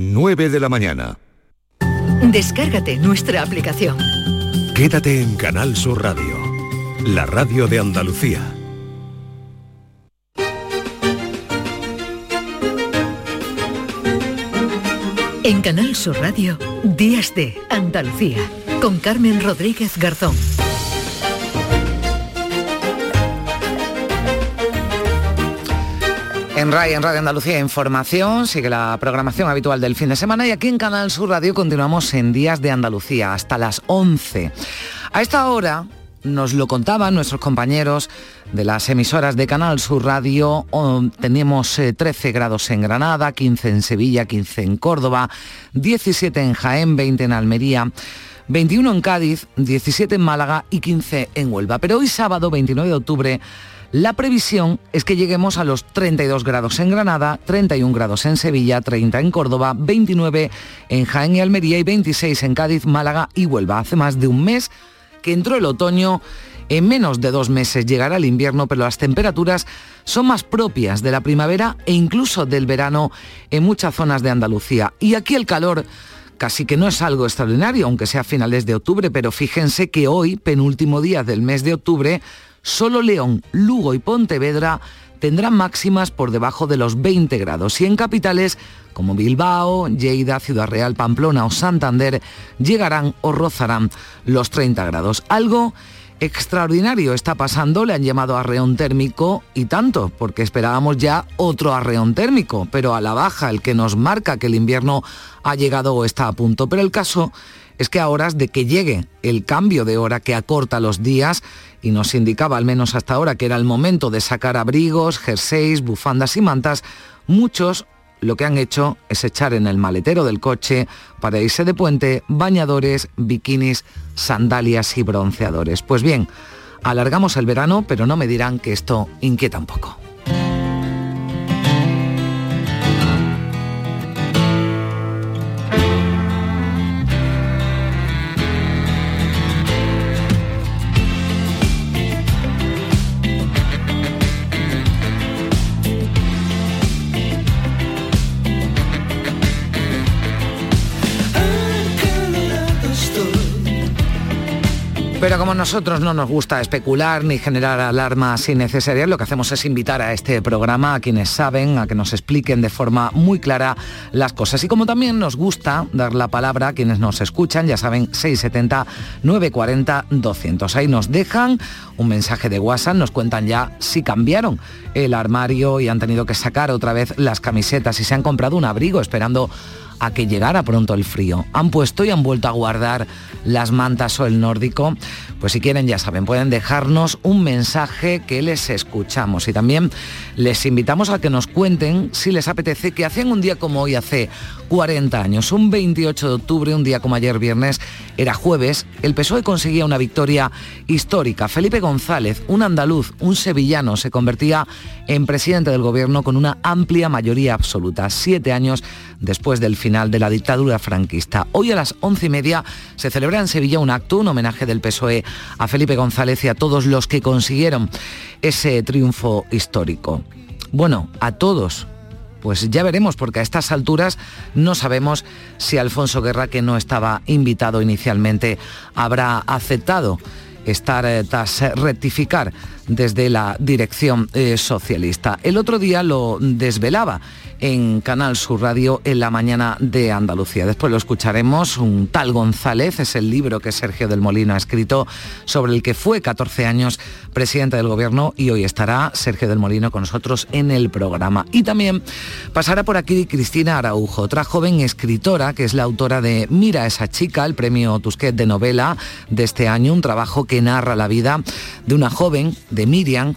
9 de la mañana. Descárgate nuestra aplicación. Quédate en Canal Sur Radio, la radio de Andalucía. En Canal Sur Radio, Días de Andalucía, con Carmen Rodríguez Garzón. En RAI, en Radio Andalucía Información, sigue la programación habitual del fin de semana y aquí en Canal Sur Radio continuamos en Días de Andalucía hasta las 11. A esta hora nos lo contaban nuestros compañeros de las emisoras de Canal Sur Radio. Tenemos 13 eh, grados en Granada, 15 en Sevilla, 15 en Córdoba, 17 en Jaén, 20 en Almería. 21 en Cádiz, 17 en Málaga y 15 en Huelva. Pero hoy sábado 29 de octubre la previsión es que lleguemos a los 32 grados en Granada, 31 grados en Sevilla, 30 en Córdoba, 29 en Jaén y Almería y 26 en Cádiz, Málaga y Huelva. Hace más de un mes que entró el otoño. En menos de dos meses llegará el invierno, pero las temperaturas son más propias de la primavera e incluso del verano en muchas zonas de Andalucía. Y aquí el calor casi que no es algo extraordinario, aunque sea a finales de octubre, pero fíjense que hoy, penúltimo día del mes de octubre, Solo León, Lugo y Pontevedra tendrán máximas por debajo de los 20 grados y en capitales como Bilbao, Lleida, Ciudad Real, Pamplona o Santander llegarán o rozarán los 30 grados. Algo extraordinario está pasando, le han llamado arreón térmico y tanto, porque esperábamos ya otro arreón térmico, pero a la baja, el que nos marca que el invierno ha llegado o está a punto. Pero el caso es que a horas de que llegue el cambio de hora que acorta los días y nos indicaba al menos hasta ahora que era el momento de sacar abrigos, jerseys, bufandas y mantas, muchos lo que han hecho es echar en el maletero del coche para irse de puente bañadores, bikinis, sandalias y bronceadores. Pues bien, alargamos el verano, pero no me dirán que esto inquieta un poco. Pero como nosotros no nos gusta especular ni generar alarmas innecesarias, lo que hacemos es invitar a este programa a quienes saben, a que nos expliquen de forma muy clara las cosas. Y como también nos gusta dar la palabra a quienes nos escuchan, ya saben, 670-940-200. Ahí nos dejan un mensaje de WhatsApp, nos cuentan ya si cambiaron el armario y han tenido que sacar otra vez las camisetas y se han comprado un abrigo esperando a que llegara pronto el frío. Han puesto y han vuelto a guardar las mantas o el nórdico. Pues si quieren, ya saben, pueden dejarnos un mensaje que les escuchamos. Y también les invitamos a que nos cuenten si les apetece que hacían un día como hoy hace 40 años, un 28 de octubre, un día como ayer viernes, era jueves, el PSOE conseguía una victoria histórica. Felipe González, un andaluz, un sevillano, se convertía en presidente del gobierno con una amplia mayoría absoluta, siete años después del final de la dictadura franquista. Hoy a las once y media se celebra en Sevilla un acto, un homenaje del PSOE a Felipe González y a todos los que consiguieron ese triunfo histórico. Bueno, a todos, pues ya veremos, porque a estas alturas no sabemos si Alfonso Guerra, que no estaba invitado inicialmente, habrá aceptado estar eh, tras rectificar desde la dirección eh, socialista. El otro día lo desvelaba en Canal Sur Radio en la mañana de Andalucía. Después lo escucharemos. Un tal González es el libro que Sergio del Molino ha escrito sobre el que fue 14 años presidente del gobierno y hoy estará Sergio del Molino con nosotros en el programa. Y también pasará por aquí Cristina Araujo, otra joven escritora que es la autora de Mira esa chica, el premio Tusquet de novela de este año, un trabajo que narra la vida de una joven, de Miriam,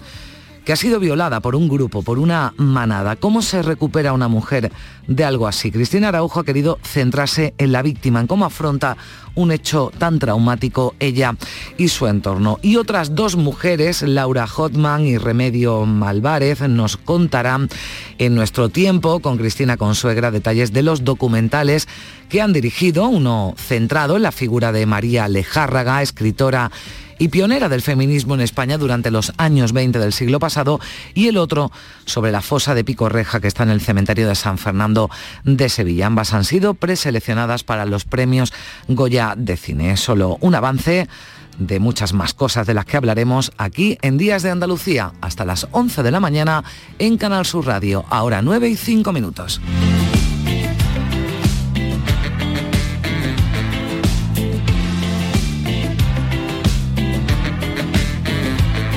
que ha sido violada por un grupo, por una manada. ¿Cómo se recupera una mujer de algo así? Cristina Araujo ha querido centrarse en la víctima, en cómo afronta un hecho tan traumático ella y su entorno. Y otras dos mujeres, Laura Hotman y Remedio Malvarez, nos contarán en nuestro tiempo con Cristina Consuegra detalles de los documentales que han dirigido, uno centrado en la figura de María Lejárraga, escritora y pionera del feminismo en España durante los años 20 del siglo pasado, y el otro sobre la fosa de Pico Reja que está en el cementerio de San Fernando de Sevilla. Ambas han sido preseleccionadas para los premios Goya de Cine. Es solo un avance de muchas más cosas de las que hablaremos aquí en Días de Andalucía hasta las 11 de la mañana en Canal Sur Radio, ahora 9 y 5 minutos.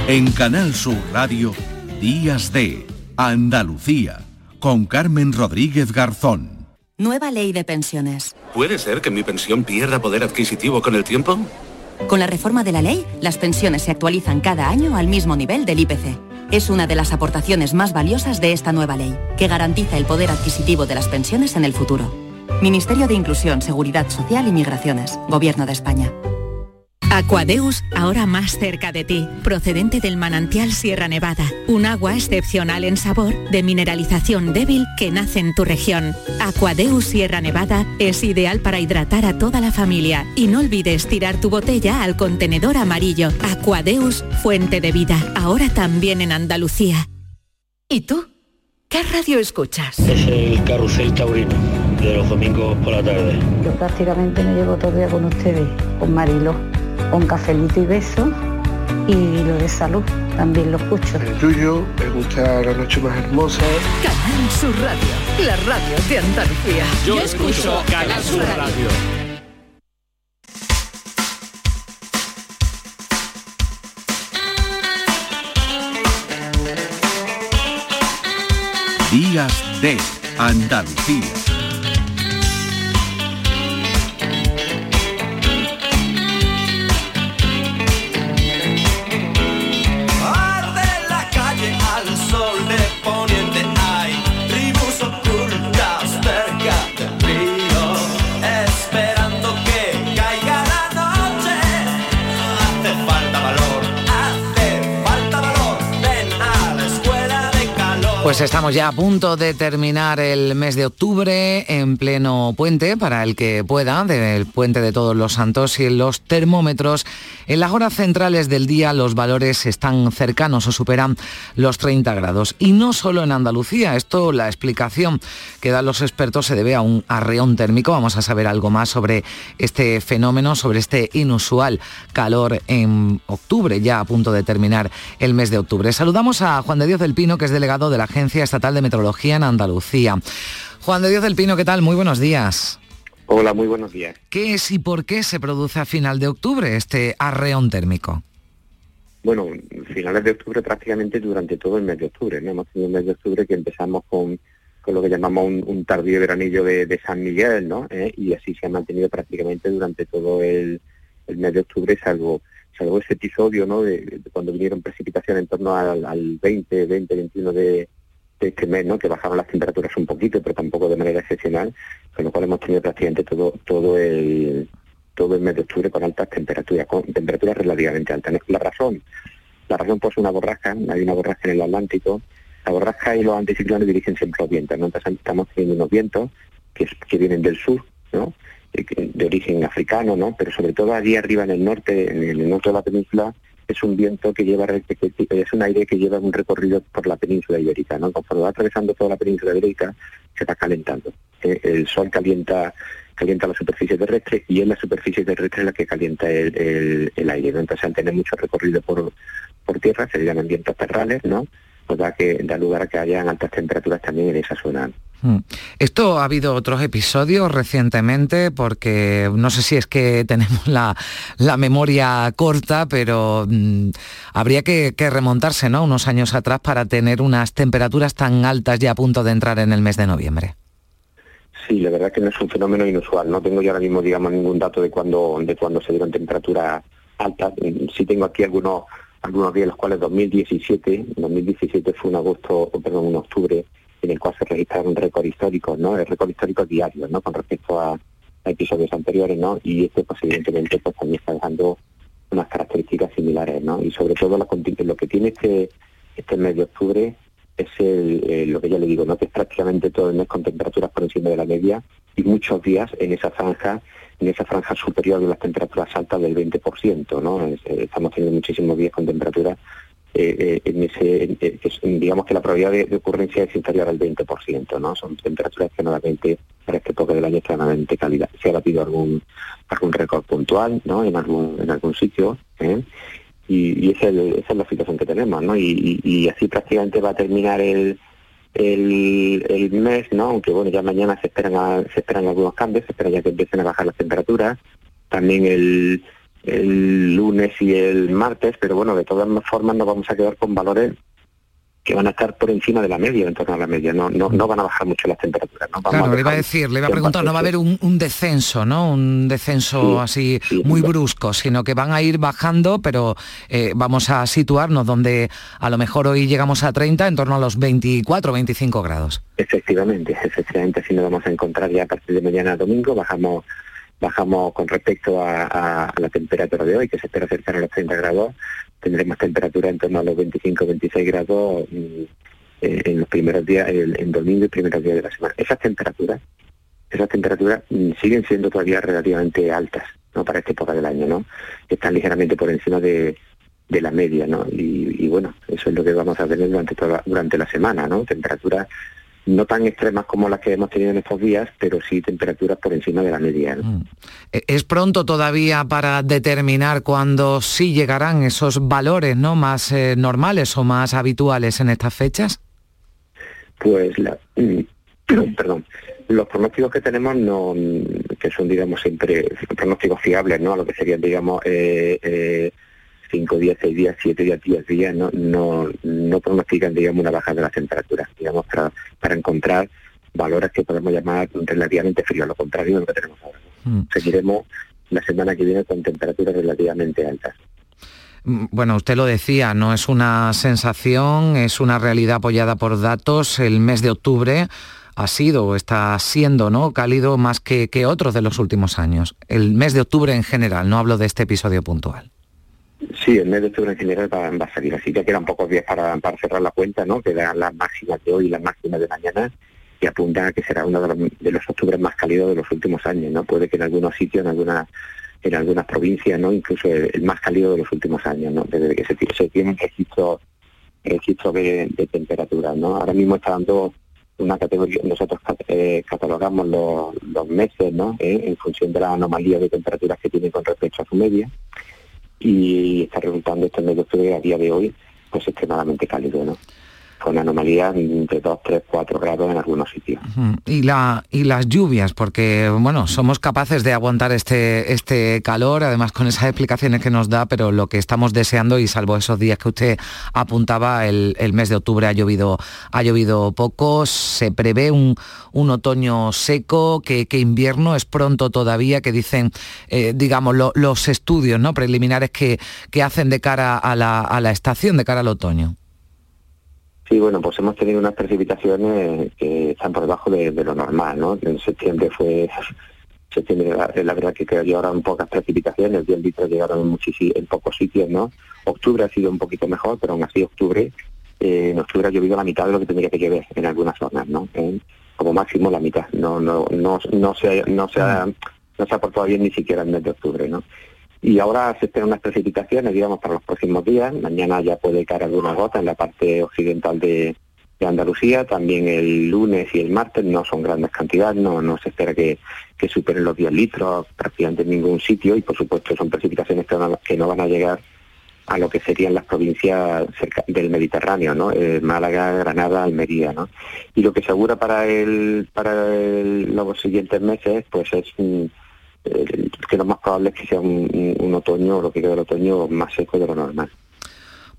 En Canal Sur Radio, Días de Andalucía, con Carmen Rodríguez Garzón. Nueva ley de pensiones. ¿Puede ser que mi pensión pierda poder adquisitivo con el tiempo? Con la reforma de la ley, las pensiones se actualizan cada año al mismo nivel del IPC. Es una de las aportaciones más valiosas de esta nueva ley, que garantiza el poder adquisitivo de las pensiones en el futuro. Ministerio de Inclusión, Seguridad Social y Migraciones, Gobierno de España. Aquadeus, ahora más cerca de ti, procedente del manantial Sierra Nevada, un agua excepcional en sabor, de mineralización débil que nace en tu región. Aquadeus Sierra Nevada es ideal para hidratar a toda la familia y no olvides tirar tu botella al contenedor amarillo. Aquadeus, fuente de vida, ahora también en Andalucía. ¿Y tú? ¿Qué radio escuchas? Es el carrusel taurino de los domingos por la tarde. Yo prácticamente me llevo todo el día con ustedes, con Marilo un cafelito y beso y lo de salud también lo escucho. El tuyo, me gusta la noche más hermosa. Canal Sur Radio, la radio de Andalucía. Yo, escucho Canal Sur Radio. Días de Andalucía. Pues estamos ya a punto de terminar el mes de octubre en pleno puente, para el que pueda, del puente de todos los santos y los termómetros. En las horas centrales del día los valores están cercanos o superan los 30 grados. Y no solo en Andalucía, esto, la explicación que dan los expertos se debe a un arreón térmico. Vamos a saber algo más sobre este fenómeno, sobre este inusual calor en octubre, ya a punto de terminar el mes de octubre. Saludamos a Juan de Dios del Pino, que es delegado de la Agencia Estatal de Meteorología en Andalucía. Juan de Dios del Pino, ¿qué tal? Muy buenos días. Hola, muy buenos días. ¿Qué es y por qué se produce a final de octubre este arreón térmico? Bueno, finales de octubre prácticamente durante todo el mes de octubre. ¿no? Hemos tenido un mes de octubre que empezamos con, con lo que llamamos un, tardío veranillo de, San Miguel, ¿no? ¿Eh? Y así se ha mantenido prácticamente durante todo el, mes de octubre, salvo salvo ese episodio, ¿no? De, cuando vinieron precipitaciones en torno al, al 20, 20, 21 de, este mes, ¿no? que bajaban las temperaturas un poquito, pero tampoco de manera excepcional, con lo cual hemos tenido prácticamente todo, todo el todo el mes de octubre con altas temperaturas, con temperaturas relativamente altas. La razón, la razón pues una borrasca, hay una borrasca en el Atlántico, la borrasca y los anticiclones dirigen siempre los vientos, ¿no? Entonces estamos teniendo unos vientos que, que vienen del sur, ¿no? de origen africano, ¿no? Pero sobre todo allí arriba en el norte, en el norte de la península, es un viento que lleva, es un aire que lleva un recorrido por la península ibérica, ¿no? Conforme va atravesando toda la península ibérica, se va calentando. Eh, el sol calienta calienta la superficie terrestre y es la superficie terrestre la que calienta el, aire, ¿no? Entonces al tener mucho recorrido por, por tierra, se llaman vientos terrales, ¿no? Pues que, da lugar a que hayan altas temperaturas también en esa zona. Mm. Esto ha habido otros episodios recientemente porque no sé si es que tenemos la, memoria corta, pero mm, habría que, remontarse ¿no? unos años atrás para tener unas temperaturas tan altas ya a punto de entrar en el mes de noviembre. Sí, la verdad que no es un fenómeno inusual. No tengo yo ahora mismo, digamos, ningún dato de cuándo de cuando se dieron temperaturas altas. Sí tengo aquí algunos algunos días, los cuales 2017, 2017 fue un agosto, perdón, un octubre en el cual se registraron récord históricos, ¿no? Récord histórico diario, ¿no? Con respecto a, episodios anteriores, ¿no? Y este, pues evidentemente, pues también está dejando unas características similares, ¿no? Y sobre todo lo que tiene este, este mes de octubre es el, lo que yo le digo, ¿no? Que es prácticamente todo el mes con temperaturas por encima de la media y muchos días en esa franja en esa franja superior de las temperaturas altas del 20%, ¿no? Eh, estamos teniendo muchísimos días con temperaturas eh, en ese, digamos que la probabilidad de, ocurrencia es inferior al 20%, ¿no? Son temperaturas generalmente para este época del año extremadamente cálidas. Se ha batido algún algún récord puntual, ¿no? En algún en algún sitio, ¿eh? y, esa, es, la situación que tenemos, ¿no? Y, así prácticamente va a terminar el, el, mes, ¿no? Aunque bueno, ya mañana se esperan se esperan algunos cambios, se espera ya que empiecen a bajar las temperaturas. También el, el lunes y el martes, pero bueno, de todas formas nos vamos a quedar con valores que van a estar por encima de la media, en torno a la media, no, no, no van a bajar mucho las temperaturas. ¿no? claro, le iba a decir, le iba a preguntar, no va a haber un, descenso, ¿no? Un descenso así muy brusco, sino que van a ir bajando, pero eh, vamos a situarnos donde a lo mejor hoy llegamos a 30, en torno a los 24, 25 grados. Efectivamente, efectivamente, así nos vamos a encontrar ya a partir de mañana domingo, bajamos bajamos con respecto a, la temperatura de hoy, que se espera cercana a los 30 grados, tendremos temperatura en torno a los 25-26 grados mm, eh, en los primeros días, en domingo y primeros días de la semana. Esas temperaturas, esas temperaturas mm, siguen siendo todavía relativamente altas, ¿no? Para esta época del año, ¿no? Están ligeramente por encima de, la media, ¿no? Y, bueno, eso es lo que vamos a tener durante toda, durante la semana, ¿no? Temperaturas no tan extremas como las que hemos tenido en estos días, pero sí temperaturas por encima de la media. Mm. E-, ¿Es pronto todavía para determinar cuándo sí llegarán esos valores ¿no? más eh, normales o más habituales en estas fechas? Pues, la, perdón, los pronósticos que tenemos, no, que son, digamos, siempre pronósticos fiables, ¿no? A lo que serían, digamos, eh, eh, cinco días, seis días, siete días, diez días, no, no, no pronostican, digamos, una baja de las temperaturas, digamos, para, para encontrar valores que podemos llamar relativamente fríos, lo contrario de lo que tenemos ahora. Mm. Seguiremos la semana que viene con temperaturas relativamente altas. Mm, bueno, usted lo decía, no es una sensación, es una realidad apoyada por datos. El mes de octubre ha sido o está siendo ¿no? cálido más que, que otros de los últimos años. El mes de octubre en general, no hablo de este episodio puntual. Sí, el mes de octubre en general va, a salir así, ya quedan pocos días para, para cerrar la cuenta, ¿no? Quedan las máximas de hoy y las máximas de mañana y apuntan a que será uno de los, de los octubres más cálidos de los últimos años, ¿no? Puede que en algunos sitios, en algunas en algunas provincias, ¿no? Incluso el, más cálido de los últimos años, ¿no? Desde que se, se tienen registros registro de, temperatura, ¿no? Ahora mismo está dando una categoría, nosotros eh, catalogamos los, meses, ¿no? Eh, en función de la anomalía de temperaturas que tienen con respecto a su media y está resultando este de octubre a día de hoy pues extremadamente cálido, ¿no? Con anomalías de 2, 3, 4 grados en algunos sitios. Y, la, y las lluvias, porque bueno, somos capaces de aguantar este, este calor, además con esas explicaciones que nos da, pero lo que estamos deseando, y salvo esos días que usted apuntaba, el, mes de octubre ha llovido, ha llovido poco, se prevé un, un otoño seco, que, invierno es pronto todavía, que dicen, eh, digamos, los estudios ¿no? preliminares que, que hacen de cara a la, a la estación, de cara al otoño. Sí, bueno, pues hemos tenido unas precipitaciones que están por debajo de, lo normal, ¿no? En septiembre fue, septiembre la, verdad que llegaron pocas precipitaciones, 10 litros llegaron en, en pocos sitios, ¿no? Octubre ha sido un poquito mejor, pero aún así octubre, eh, en octubre ha llovido la mitad de lo que tendría que llover en algunas zonas, ¿no? como máximo la mitad, no, no, no, no se, no se ha, no se ha portado bien ni siquiera el mes de octubre, ¿no? Y ahora se esperan unas precipitaciones, digamos, para los próximos días. Mañana ya puede caer alguna gota en la parte occidental de, Andalucía. También el lunes y el martes no son grandes cantidades, no, no se espera que, superen los 10 litros prácticamente en ningún sitio. Y por supuesto son precipitaciones que no, van a llegar a lo que serían las provincias del Mediterráneo, ¿no? Eh, Málaga, Granada, Almería, ¿no? Y lo que se para el, para los siguientes meses, pues es que lo más probable es que sea un, otoño, lo que queda del otoño, más seco de lo normal.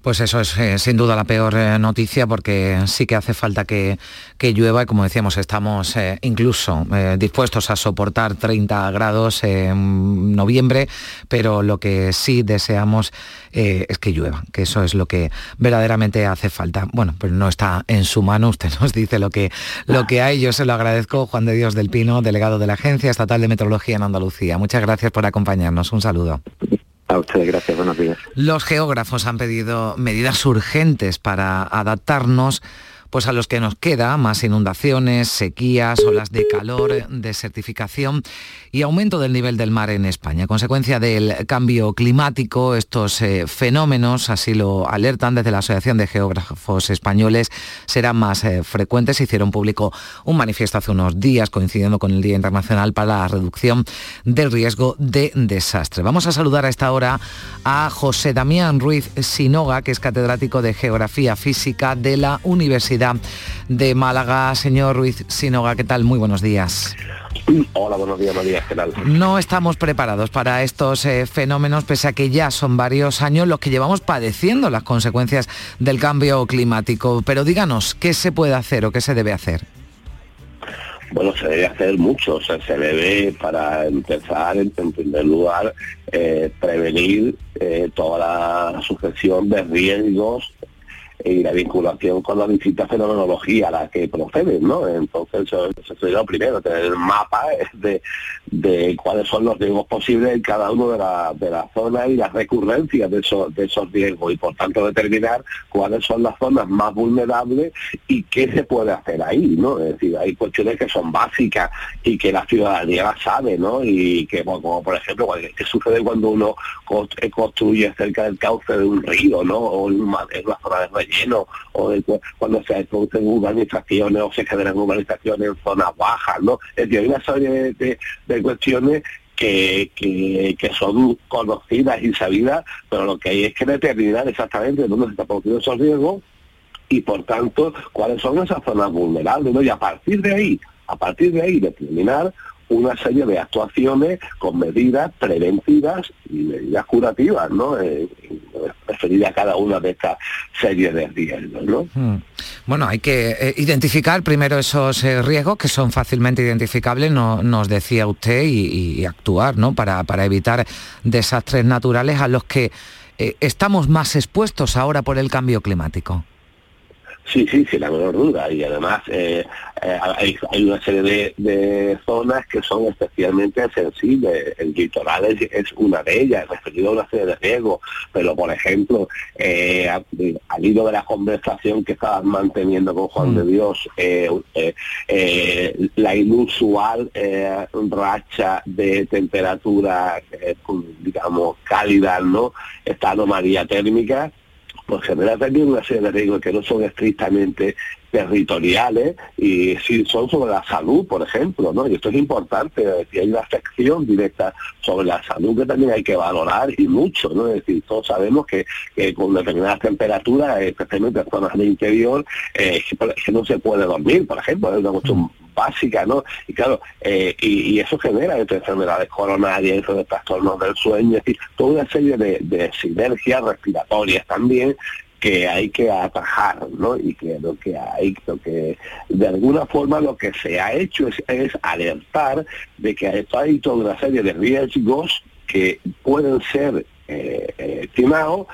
Pues eso es eh, sin duda la peor eh, noticia porque sí que hace falta que, llueva y como decíamos estamos eh, incluso dispuestos a soportar 30 grados en noviembre, pero lo que sí deseamos es que llueva, que eso es lo que verdaderamente hace falta. Bueno, pues no está en su mano, usted nos dice lo que, lo que hay, yo se lo agradezco, Juan de Dios del Pino, delegado de la Agencia Estatal de Meteorología en Andalucía. Muchas gracias por acompañarnos, un saludo. Los geógrafos han pedido medidas urgentes para adaptarnos pues a los que nos queda más inundaciones, sequías, olas de calor, desertificación y aumento del nivel del mar en España. consecuencia del cambio climático, estos eh, fenómenos, así lo alertan desde la Asociación de Geógrafos Españoles, serán más eh, frecuentes. Hicieron público un manifiesto hace unos días coincidiendo con el Día Internacional para la Reducción del Riesgo de Desastre. Vamos a saludar a esta hora a José Damián Ruiz Sinoga, que es catedrático de Geografía Física de la Universidad de Málaga. Señor Ruiz Sinoga, ¿qué tal? Muy buenos días. Hola, buenos días, María. ¿Qué tal? No estamos preparados para estos eh, fenómenos, pese a que ya son varios años los que llevamos padeciendo las consecuencias del cambio climático. Pero díganos, ¿qué se puede hacer o qué se debe hacer? Bueno, se debe hacer mucho, se debe, para empezar, en, primer lugar, eh, prevenir eh, toda la sucesión de riesgos y la vinculación con la distinta fenomenología a la que proceden, ¿no? Entonces eso, sería lo primero, tener el mapa de, de cuáles son los riesgos posibles en cada uno de las de la zonas y las recurrencias de esos, de esos riesgos y por tanto determinar cuáles son las zonas más vulnerables y qué se puede hacer ahí, ¿no? Es decir, hay cuestiones que son básicas y que la ciudadanía las sabe, ¿no? Y que, como por ejemplo, qué sucede cuando uno construye cerca del cauce de un río, ¿no? O en una, zona de relleno, o cuando se producen urbanizaciones o se generan urbanizaciones en zonas bajas, ¿no? Es decir, hay una serie de cuestiones que, que, son conocidas y sabidas, pero lo que hay es que determinar exactamente dónde se está produciendo esos riesgos y por tanto cuáles son esas zonas vulnerables, ¿no? Y a partir de ahí, a partir de ahí determinar una serie de actuaciones con medidas preventivas y medidas curativas, ¿no? Eh, referida a cada una de estas series de riesgos, ¿no? Hmm. Bueno, hay que eh, identificar primero esos eh, riesgos que son fácilmente identificables, no, nos decía usted, y, actuar, ¿no? Para, para, evitar desastres naturales a los que estamos más expuestos ahora por el cambio climático. Sí, sí, sin la menor duda. Y además eh, eh, hay, una serie de, zonas que son especialmente sensibles. El litoral es, una de ellas, referido a una serie de riesgos. Pero, por ejemplo, eh, al hilo de la conversación que estabas manteniendo con Juan de mm. Dios, la inusual racha de temperatura, digamos, cálida, ¿no? Esta anomalía térmica pues genera también una serie de riesgos que no son estrictamente territoriales y sí son sobre la salud, por ejemplo, ¿no? Y esto es importante, es decir, hay una afección directa sobre la salud que también hay que valorar y mucho, ¿no? Es decir, todos sabemos que, con determinadas temperaturas, especialmente en zonas de interior, eh, que no se puede dormir, por ejemplo, es una cuestión básica, ¿no? Y claro, eh, y, eso genera enfermedades coronarias, de trastornos del sueño, es decir, toda una serie de, sinergias respiratorias también que hay que atajar, ¿no? Y que lo que hay, lo que de alguna forma lo que se ha hecho es, alertar de que hay toda una serie de riesgos que pueden ser eh, eh estimados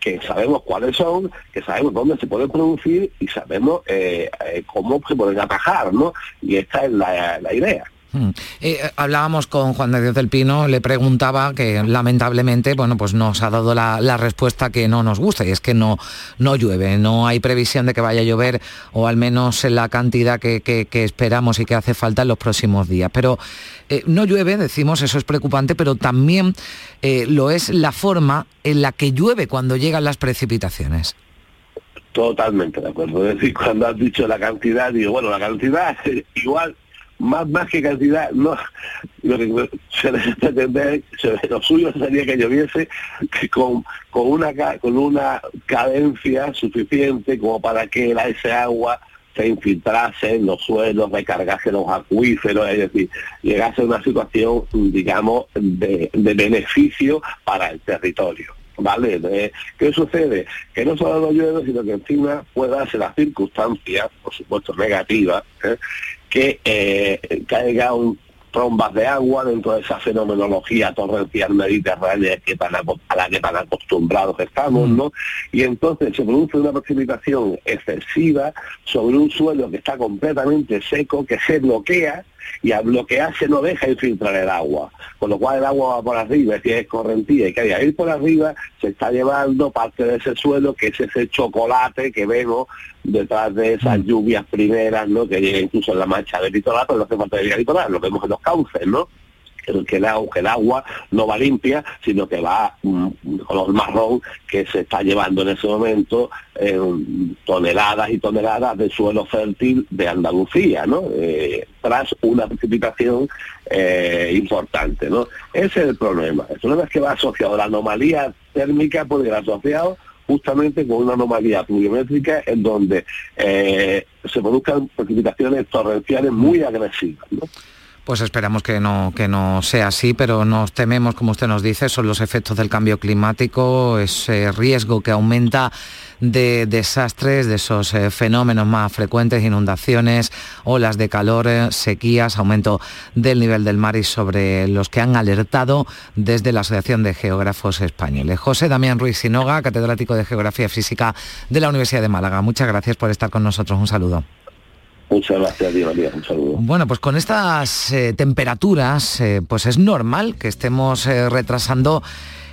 que sabemos cuáles son, que sabemos dónde se pueden producir y sabemos eh, eh, cómo se pueden atajar, ¿no? Y esta es la idea. Hmm. Eh, hablábamos con Juan de Dios del Pino, le preguntaba que lamentablemente, bueno, pues nos ha dado la, respuesta que no nos gusta y es que no, no llueve, no hay previsión de que vaya a llover o al menos en la cantidad que, esperamos y que hace falta en los próximos días. Pero eh, no llueve, decimos, eso es preocupante, pero también eh, lo es la forma en la que llueve cuando llegan las precipitaciones. Totalmente de acuerdo. Es decir, cuando has dicho la cantidad, digo, bueno, la cantidad igual más más que cantidad, no, lo que suyo sería que lloviese con, con una con una cadencia suficiente como para que ese agua se infiltrase en los suelos, recargase los acuíferos, es decir, llegase a una situación, digamos, de, de beneficio para el territorio. ¿Vale? ¿Qué sucede? Que no solo no llueve, sino que encima puede darse la circunstancia, por supuesto negativa, ¿eh? Que eh, caiga un trombas de agua dentro de esa fenomenología torrencial mediterránea que a la que tan acostumbrados estamos, mm. ¿no? Y entonces se produce una precipitación excesiva sobre un suelo que está completamente seco, que se bloquea y a lo que hace no deja infiltrar el agua, con lo cual el agua va por arriba, que es correntía y que ir por arriba se está llevando parte de ese suelo que es ese chocolate que vemos detrás de esas mm. lluvias primeras, ¿no? Que llega incluso en la mancha del litoral, pero no hace falta de litoral, lo vemos en los cauces, ¿no? Que el, el agua no va limpia, sino que va mm, color marrón que se está llevando en ese momento toneladas y toneladas de suelo fértil de Andalucía, ¿no? Eh, tras una precipitación eh, importante, ¿no? Ese es el problema. El problema es que va asociado, la anomalía térmica puede ir asociado justamente con una anomalía pluviométrica en donde eh, se produzcan precipitaciones torrenciales muy agresivas. Pues esperamos que no, que no sea así, pero nos tememos, como usted nos dice, son los efectos del cambio climático, ese riesgo que aumenta de desastres, de esos eh, fenómenos más frecuentes, inundaciones, olas de calor, eh, sequías, aumento del nivel del mar y sobre los que han alertado desde la Asociación de Geógrafos Españoles. José Damián Ruiz Sinoga, catedrático de Geografía Física de la Universidad de Málaga. Muchas gracias por estar con nosotros. Un saludo. Muchas gracias, Un saludo. Bueno, pues con estas eh, temperaturas, eh, pues es normal que estemos eh, retrasando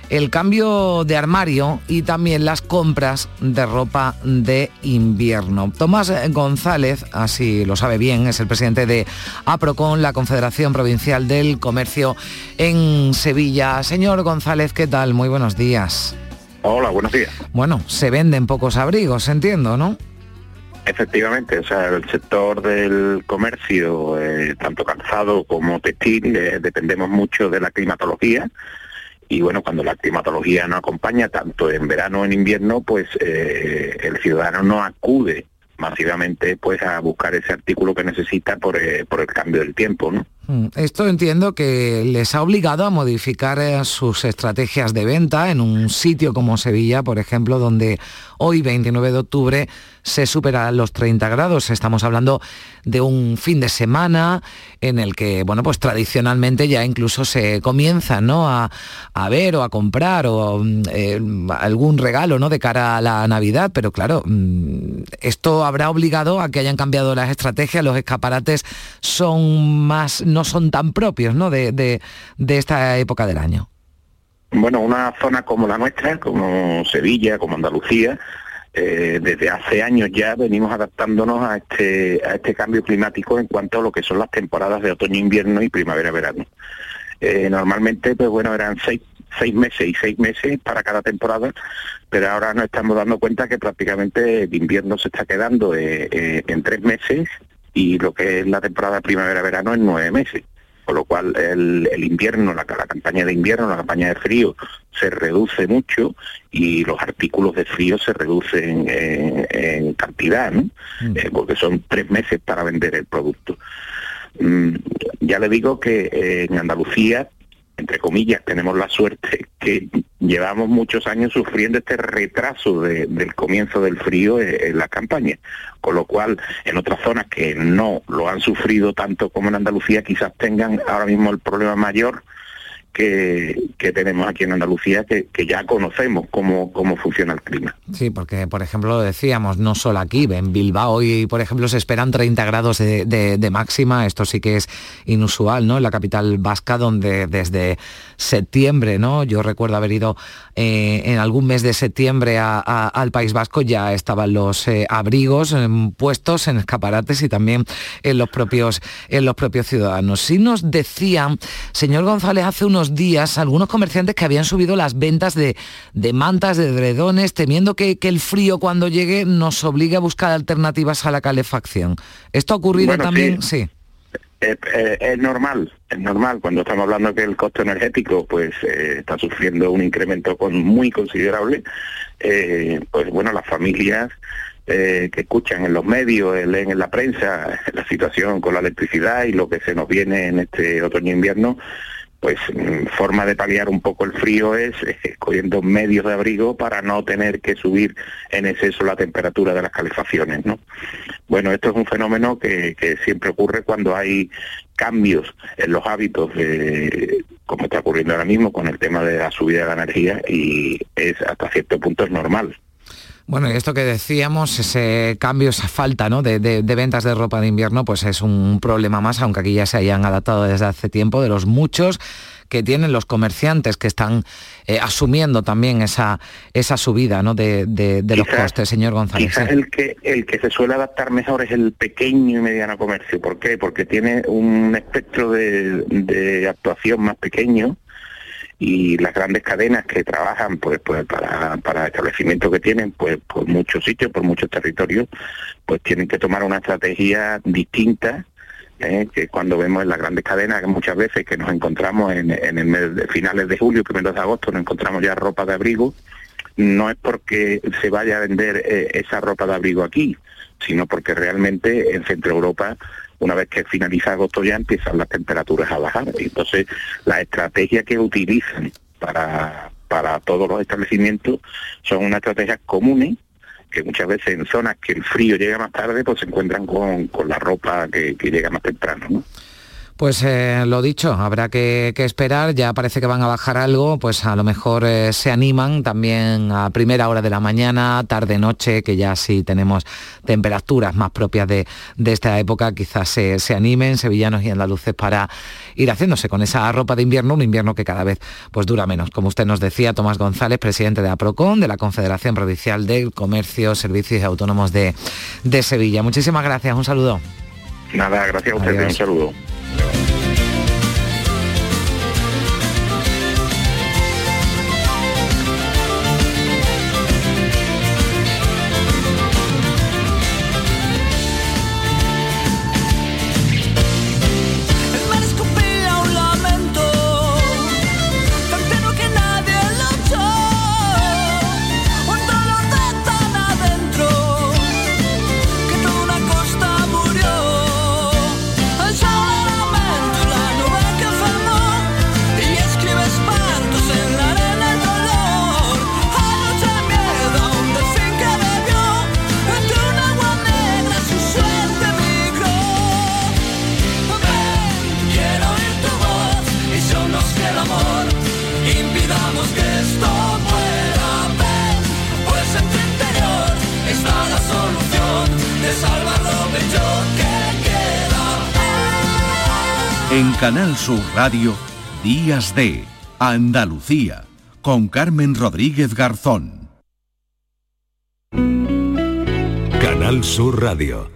el cambio de armario y también las compras de ropa de invierno. Tomás González, así lo sabe bien, es el presidente de APROCON, la Confederación Provincial del Comercio en Sevilla. Señor González, ¿qué tal? Muy buenos días. Hola, buenos días. Bueno, se venden pocos abrigos, entiendo, ¿no? Efectivamente, o sea, el sector del comercio, eh, tanto calzado como textil, eh, dependemos mucho de la climatología y bueno, cuando la climatología no acompaña, tanto en verano o en invierno, pues eh, el ciudadano no acude masivamente pues a buscar ese artículo que necesita por, por el cambio del tiempo. Mm, esto entiendo que les ha obligado a modificar sus estrategias de venta en un sitio como Sevilla, por ejemplo, donde hoy, 29 de octubre, se supera los 30 grados. Estamos hablando de un fin de semana en el que, bueno, pues tradicionalmente ya incluso se comienza ¿no? a, ver o a comprar o mm, eh, algún regalo ¿no? de cara a la Navidad, pero claro, mm, esto habrá obligado a que hayan cambiado las estrategias, los escaparates son más no son tan propios ¿no? de, esta época del año. Bueno, una zona como la nuestra, como Sevilla, como Andalucía, eh, desde hace años ya venimos adaptándonos a este, a este cambio climático en cuanto a lo que son las temporadas de otoño-invierno y primavera-verano. Eh, normalmente, pues bueno, eran seis, seis meses y seis meses para cada temporada, pero ahora nos estamos dando cuenta que prácticamente el invierno se está quedando eh, en tres meses y lo que es la temporada primavera-verano en nueve meses. Con lo cual el, invierno, la, campaña de invierno, la campaña de frío se reduce mucho y los artículos de frío se reducen en, cantidad, ¿no? Mm. Eh, porque son tres meses para vender el producto. Mm, ya le digo que eh, en Andalucía entre comillas, tenemos la suerte que llevamos muchos años sufriendo este retraso del comienzo del frío en, la campaña, con lo cual en otras zonas que no lo han sufrido tanto como en Andalucía quizás tengan ahora mismo el problema mayor que, tenemos aquí en Andalucía, que, ya conocemos cómo, cómo funciona el clima. Sí, porque por ejemplo lo decíamos, no solo aquí, en Bilbao hoy por ejemplo se esperan 30 grados de, máxima, esto sí que es inusual, ¿no? En la capital vasca, donde desde septiembre, ¿no? Yo recuerdo haber ido eh, en algún mes de septiembre al País Vasco, ya estaban los eh, abrigos em, puestos en escaparates y también en los propios, en los propios ciudadanos. Sí nos decían, señor González, hace unos días algunos comerciantes que habían subido las ventas de, mantas, de dredones, temiendo que, el frío cuando llegue nos obligue a buscar alternativas a la calefacción. ¿Esto ha ocurrido también? Sí. Es, normal, es normal cuando estamos hablando que el costo energético pues eh, está sufriendo un incremento con, muy considerable, eh, pues bueno, las familias eh, que escuchan en los medios, leen en la prensa la situación con la electricidad y lo que se nos viene en este otoño-invierno, pues mm, forma de paliar un poco el frío es escogiendo medios de abrigo para no tener que subir en exceso la temperatura de las calefacciones, ¿no? Bueno, esto es un fenómeno que, siempre ocurre cuando hay cambios en los hábitos, como está ocurriendo ahora mismo con el tema de la subida de la energía y es hasta cierto punto es normal. Bueno, y esto que decíamos, ese cambio, esa falta ¿no? de, ventas de ropa de invierno, pues es un problema más, aunque aquí ya se hayan adaptado desde hace tiempo, de los muchos que tienen los comerciantes que están eh, asumiendo también esa, esa subida ¿no? de, los costes, señor González. Quizás el, que, el que se suele adaptar mejor es el pequeño y mediano comercio. ¿Por qué? Porque tiene un espectro de actuación más pequeño y las grandes cadenas que trabajan pues, pues para, para establecimientos que tienen pues por muchos sitios, por muchos territorios, pues tienen que tomar una estrategia distinta ¿eh? que cuando vemos en las grandes cadenas muchas veces que nos encontramos en, en el mes de finales de julio, primeros de agosto, nos encontramos ya ropa de abrigo, no es porque se vaya a vender eh, esa ropa de abrigo aquí, sino porque realmente en Centro Europa una vez que finaliza agosto ya empiezan las temperaturas a bajar. Entonces, la estrategia que utilizan para, para todos los establecimientos son unas estrategias comunes que muchas veces en zonas que el frío llega más tarde, pues se encuentran con, con la ropa que, que llega más temprano. ¿no? Pues eh, lo dicho, habrá que, esperar, ya parece que van a bajar algo, pues a lo mejor eh, se animan también a primera hora de la mañana, tarde, noche, que ya sí tenemos temperaturas más propias de, esta época, quizás se, se, animen sevillanos y andaluces para ir haciéndose con esa ropa de invierno, un invierno que cada vez pues dura menos. Como usted nos decía, Tomás González, presidente de APROCON, de la Confederación Provincial del Comercio, Servicios y Autónomos de, Sevilla. Muchísimas gracias, un saludo. Nada, gracias a usted, un saludo. Canal Sur Radio, Días de Andalucía, con Carmen Rodríguez Garzón. Canal Sur Radio.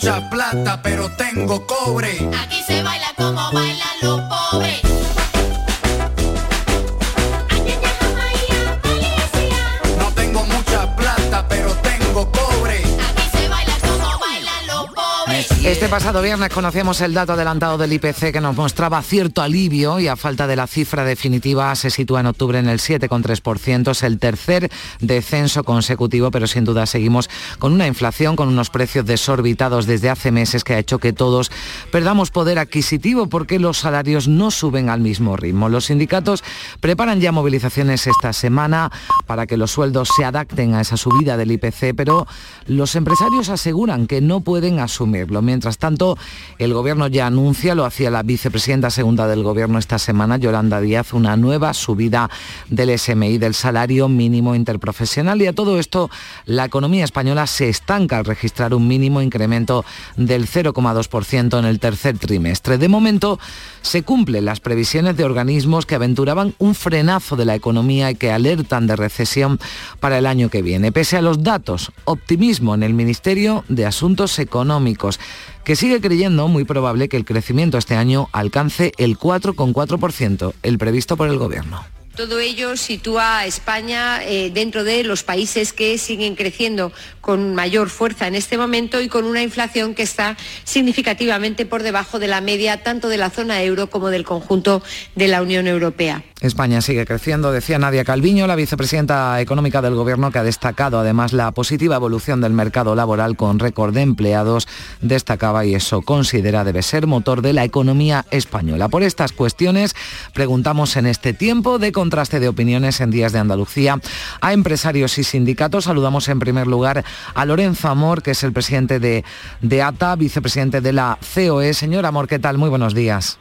Mucha plata, pero tengo cobre. Aquí se baila como bailan los pobres. Este pasado viernes conocíamos el dato adelantado del IPC que nos mostraba cierto alivio y a falta de la cifra definitiva se sitúa en octubre en el 7,3%. Es el tercer descenso consecutivo, pero sin duda seguimos con una inflación, con unos precios desorbitados desde hace meses que ha hecho que todos perdamos poder adquisitivo porque los salarios no suben al mismo ritmo. Los sindicatos preparan ya movilizaciones esta semana para que los sueldos se adapten a esa subida del IPC, pero los empresarios aseguran que no pueden asumirlo tanto, el Gobierno ya anuncia, lo hacía la vicepresidenta segunda del Gobierno esta semana, Yolanda Díaz, una nueva subida del SMI, del salario mínimo interprofesional. Y a todo esto, la economía española se estanca al registrar un mínimo incremento del 0,2% en el tercer trimestre. De momento, se cumplen las previsiones de organismos que aventuraban un frenazo de la economía y que alertan de recesión para el año que viene. Pese a los datos, optimismo en el Ministerio de Asuntos Económicos que sigue creyendo muy probable que el crecimiento este año alcance el 4,4%, el previsto por el Gobierno. Todo ello sitúa a España eh, dentro de los países que siguen creciendo con mayor fuerza en este momento y con una inflación que está significativamente por debajo de la media tanto de la zona euro como del conjunto de la Unión Europea. España sigue creciendo, decía Nadia Calviño, la vicepresidenta económica del Gobierno, que ha destacado además la positiva evolución del mercado laboral con récord de empleados, destacaba y eso considera debe ser motor de la economía española. Por estas cuestiones preguntamos en este tiempo de contraste de opiniones en Días de Andalucía a empresarios y sindicatos. Saludamos en primer lugar a Lorenzo Amor, que es el presidente de, de ATA, vicepresidente de la COE. Señor Amor, ¿qué tal? Muy buenos días.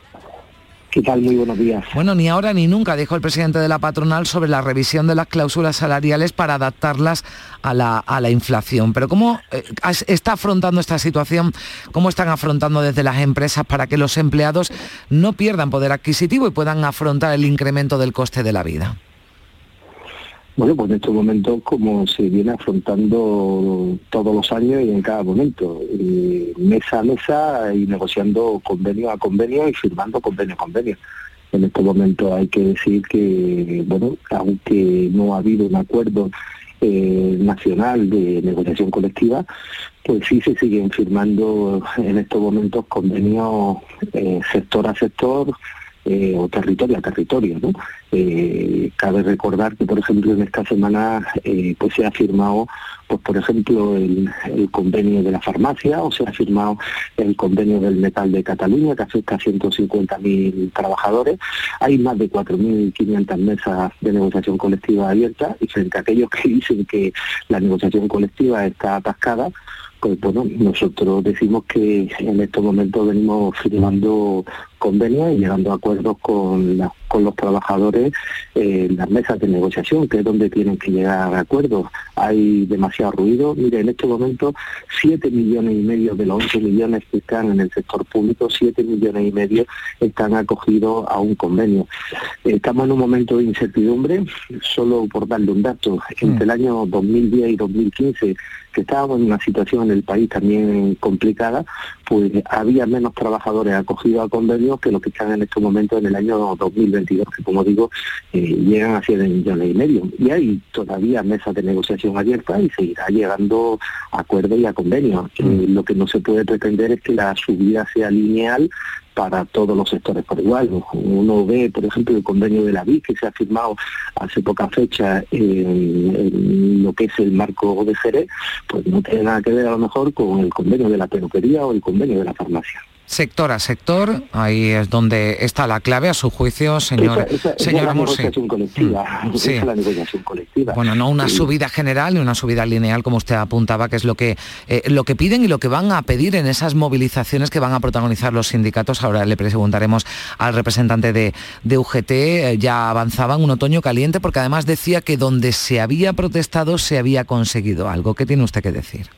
¿Qué tal? Muy buenos días. Bueno, ni ahora ni nunca dijo el presidente de la patronal sobre la revisión de las cláusulas salariales para adaptarlas a la, a la inflación. Pero ¿cómo eh, está afrontando esta situación? ¿Cómo están afrontando desde las empresas para que los empleados no pierdan poder adquisitivo y puedan afrontar el incremento del coste de la vida? Bueno, pues en estos momentos como se viene afrontando todos los años y en cada momento, mesa a mesa y negociando convenio a convenio y firmando convenio a convenio. En estos momentos hay que decir que, bueno, aunque no ha habido un acuerdo eh, nacional de negociación colectiva, pues sí se siguen firmando en estos momentos convenios eh, sector a sector, eh, o territorio a territorio. ¿no? Eh, cabe recordar que, por ejemplo, en esta semana eh, pues se ha firmado, pues por ejemplo, el, convenio de la farmacia o se ha firmado el convenio del metal de Cataluña, que afecta a 150.000 trabajadores. Hay más de 4.500 mesas de negociación colectiva abiertas y frente a aquellos que dicen que la negociación colectiva está atascada, pues bueno, nosotros decimos que en estos momentos venimos firmando convenios y llegando a acuerdos con, con los trabajadores en las mesas de negociación, que es donde tienen que llegar a acuerdos. Hay demasiado ruido. Mire, en este momento, 7 millones y medio de los 11 millones que están en el sector público, 7 millones y medio están acogidos a un convenio. Estamos en un momento de incertidumbre, solo por darle un dato, entre el año 2010 y 2015 que estábamos en una situación en el país también complicada, pues había menos trabajadores acogidos a convenios que los que están en estos momentos en el año 2022, que como digo, eh, llegan a 7 millones y medio. Y hay todavía mesas de negociación abiertas y seguirá llegando a acuerdos y a convenios. Mm. Eh, lo que no se puede pretender es que la subida sea lineal para todos los sectores por igual. Uno ve, por ejemplo, el convenio de la VIC que se ha firmado hace poca fecha en, lo que es el marco de Jerez, pues no tiene nada que ver a lo mejor con el convenio de la peluquería o el convenio de la farmacia sector a sector, ahí es donde está la clave a su juicio, señor, señor la negociación colectiva, sí. la negociación colectiva. Bueno, no una subida general ni una subida lineal como usted apuntaba, que es lo que eh, lo que piden y lo que van a pedir en esas movilizaciones que van a protagonizar los sindicatos. Ahora le preguntaremos al representante de, de UGT, eh, ya avanzaban un otoño caliente porque además decía que donde se había protestado se había conseguido algo. ¿Qué tiene usted que decir?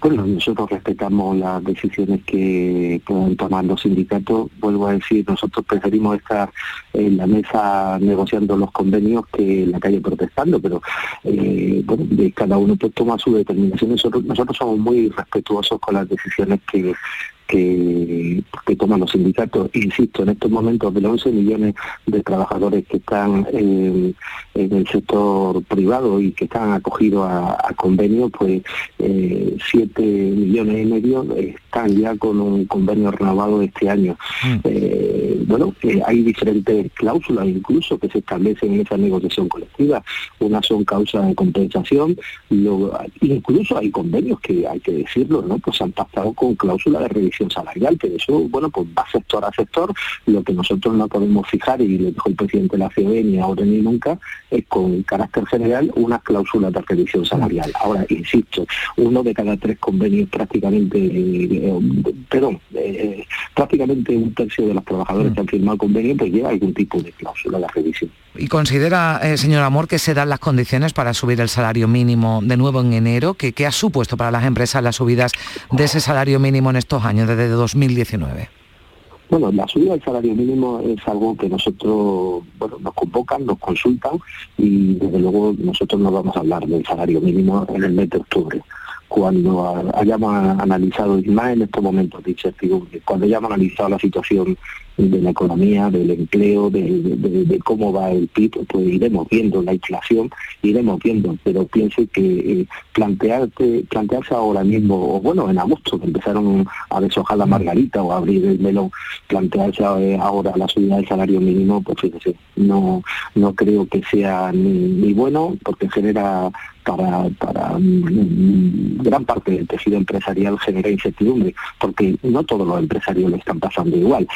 Bueno, nosotros respetamos las decisiones que puedan tomar los sindicatos. Vuelvo a decir, nosotros preferimos estar en la mesa negociando los convenios que en la calle protestando, pero eh, bueno, cada uno pues toma su determinación. Nosotros, nosotros somos muy respetuosos con las decisiones que, que, que toman los sindicatos. Insisto, en estos momentos de los 11 millones de trabajadores que están en, el sector privado y que están acogidos a, convenios, pues eh, 7 millones y medio están ya con un convenio renovado este año. Mm. Eh, bueno, eh, hay diferentes cláusulas incluso que se establecen en esa negociación colectiva. Unas son causas de compensación, incluso hay convenios que hay que decirlo, ¿no? Pues han pactado con cláusula de revisión salarial, que eso, bueno, pues va sector a sector. Lo que nosotros no podemos fijar, y le dijo el presidente de la COE ni ahora ni nunca, es con carácter general una cláusula de revisión salarial. Ahora, insisto, uno de cada tres convenios prácticamente, eh, perdón, eh, prácticamente un tercio de los trabajadores que han firmado convenio pues lleva algún tipo de cláusula de revisión. ¿Y considera, eh, señor Amor, que se dan las condiciones para subir el salario mínimo de nuevo en enero? ¿Qué, ¿Qué ha supuesto para las empresas las subidas de ese salario mínimo en estos años, desde 2019? Bueno, la subida del salario mínimo es algo que nosotros, bueno, nos convocan, nos consultan y desde luego nosotros no vamos a hablar del salario mínimo en el mes de octubre cuando hayamos analizado, y más en estos momentos de incertidumbre, cuando hayamos analizado la situación de la economía, del empleo, de, cómo va el PIB, pues iremos viendo la inflación, iremos viendo, pero piense que eh, plantearse, plantearse ahora mismo, o bueno, en agosto que empezaron a deshojar la margarita o a abrir el melón, plantearse eh, ahora la subida del salario mínimo, pues fíjese, no, no creo que sea ni bueno, porque genera para, para mm, gran parte del tejido empresarial genera incertidumbre, porque no todos los empresarios lo están pasando igual.